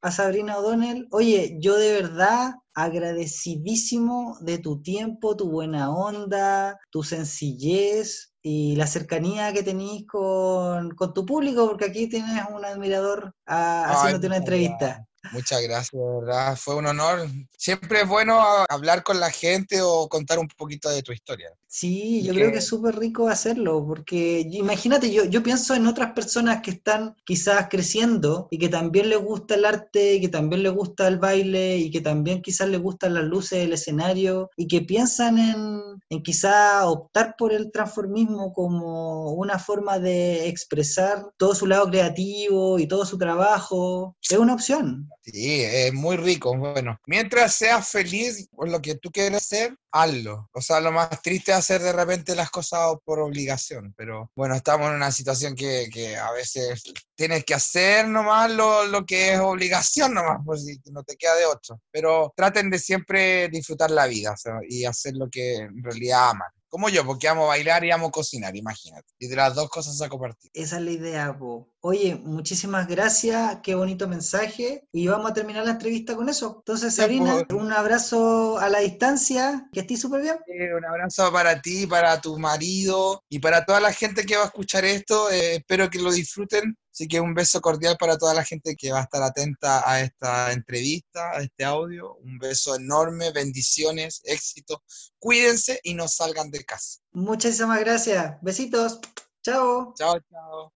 a Sabrina O'Donnell. Oye, yo de verdad agradecidísimo de tu tiempo, tu buena onda, tu sencillez y la cercanía que tenés con, con tu público, porque aquí tienes un admirador ah, Ay, haciéndote una entrevista. Muchas gracias, de verdad, fue un honor. Siempre es bueno hablar con la gente o contar un poquito de tu historia. Sí, yo creo que es súper rico hacerlo, porque imagínate, yo, yo pienso en otras personas que están quizás creciendo y que también les gusta el arte, y que también les gusta el baile y que también quizás les gustan las luces del escenario y que piensan en, en quizás optar por el transformismo como una forma de expresar todo su lado creativo y todo su trabajo. Es una opción. Sí, es muy rico. Bueno, mientras seas feliz con lo que tú quieres hacer, hazlo. O sea, lo más triste es hacer de repente las cosas por obligación, pero bueno, estamos en una situación que, que a veces tienes que hacer nomás lo, lo que es obligación nomás, pues si no te queda de otro. Pero traten de siempre disfrutar la vida y hacer lo que en realidad aman. Como yo, porque amo bailar y amo cocinar, imagínate. Y de las dos cosas a compartir. Esa es la idea, po. Oye, muchísimas gracias, qué bonito mensaje. Y vamos a terminar la entrevista con eso. Entonces, Sabrina, un abrazo a la distancia, que estés súper bien. un abrazo para ti, para tu marido y para toda la gente que va a escuchar esto. Eh, espero que lo disfruten. Así que un beso cordial para toda la gente que va a estar atenta a esta entrevista, a este audio. Un beso enorme, bendiciones, éxito. Cuídense y no salgan de casa. Muchísimas gracias. Besitos. Chao. Chao, chao.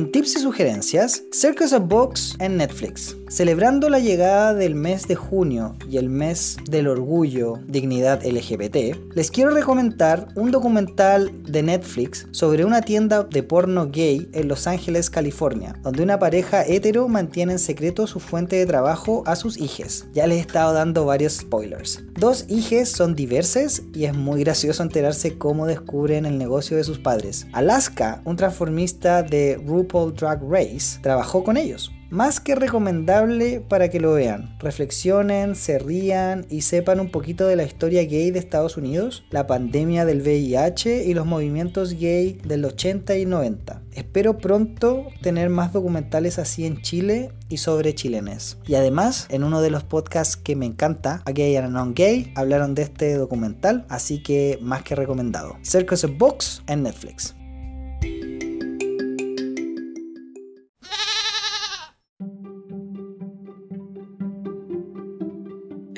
En tips y sugerencias, Circus of Books en Netflix. Celebrando la llegada del mes de junio y el mes del orgullo, dignidad LGBT, les quiero recomendar un documental de Netflix sobre una tienda de porno gay en Los Ángeles, California, donde una pareja hetero mantiene en secreto su fuente de trabajo a sus hijes. Ya les he estado dando varios spoilers. Dos hijes son diversos y es muy gracioso enterarse cómo descubren el negocio de sus padres. Alaska, un transformista de RuPaul Drag Race, trabajó con ellos más que recomendable para que lo vean. Reflexionen, se rían y sepan un poquito de la historia gay de Estados Unidos, la pandemia del VIH y los movimientos gay del 80 y 90. Espero pronto tener más documentales así en Chile y sobre chilenes. Y además, en uno de los podcasts que me encanta, A Gay and Non Gay, hablaron de este documental, así que más que recomendado. Circus of Books en Netflix.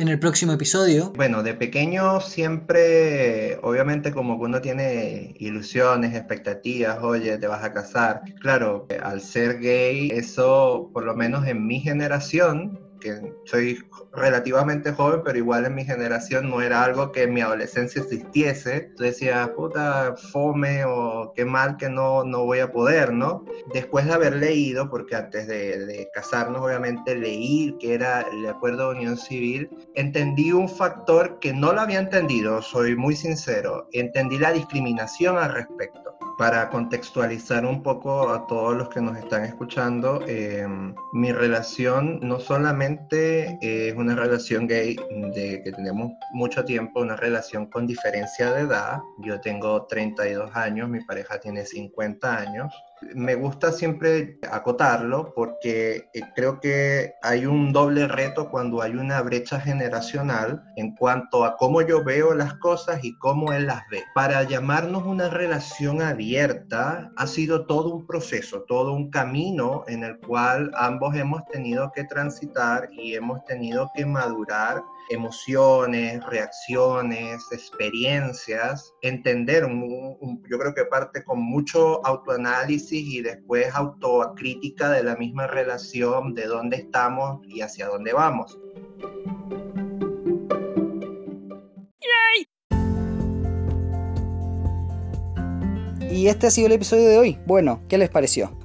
En el próximo episodio. Bueno, de pequeño siempre, obviamente como que uno tiene ilusiones, expectativas, oye, te vas a casar. Claro, al ser gay, eso por lo menos en mi generación, que soy relativamente joven, pero igual en mi generación no era algo que en mi adolescencia existiese. Tú decías, puta, fome o qué mal que no, no voy a poder, ¿no? Después de haber leído, porque antes de, de casarnos obviamente leí que era el acuerdo de unión civil, entendí un factor que no lo había entendido, soy muy sincero, entendí la discriminación al respecto para contextualizar un poco a todos los que nos están escuchando, eh, mi relación no solamente es una relación gay de que tenemos mucho tiempo, una relación con diferencia de edad. Yo tengo 32 años, mi pareja tiene 50 años. Me gusta siempre acotarlo porque eh, creo que hay un doble reto cuando hay una brecha generacional en cuanto a cómo yo veo las cosas y cómo él las ve. Para llamarnos una relación abierta ha sido todo un proceso, todo un camino en el cual ambos hemos tenido que transitar y hemos tenido que madurar emociones, reacciones, experiencias, entender, yo creo que parte con mucho autoanálisis y después autocrítica de la misma relación, de dónde estamos y hacia dónde vamos. Y este ha sido el episodio de hoy. Bueno, ¿qué les pareció?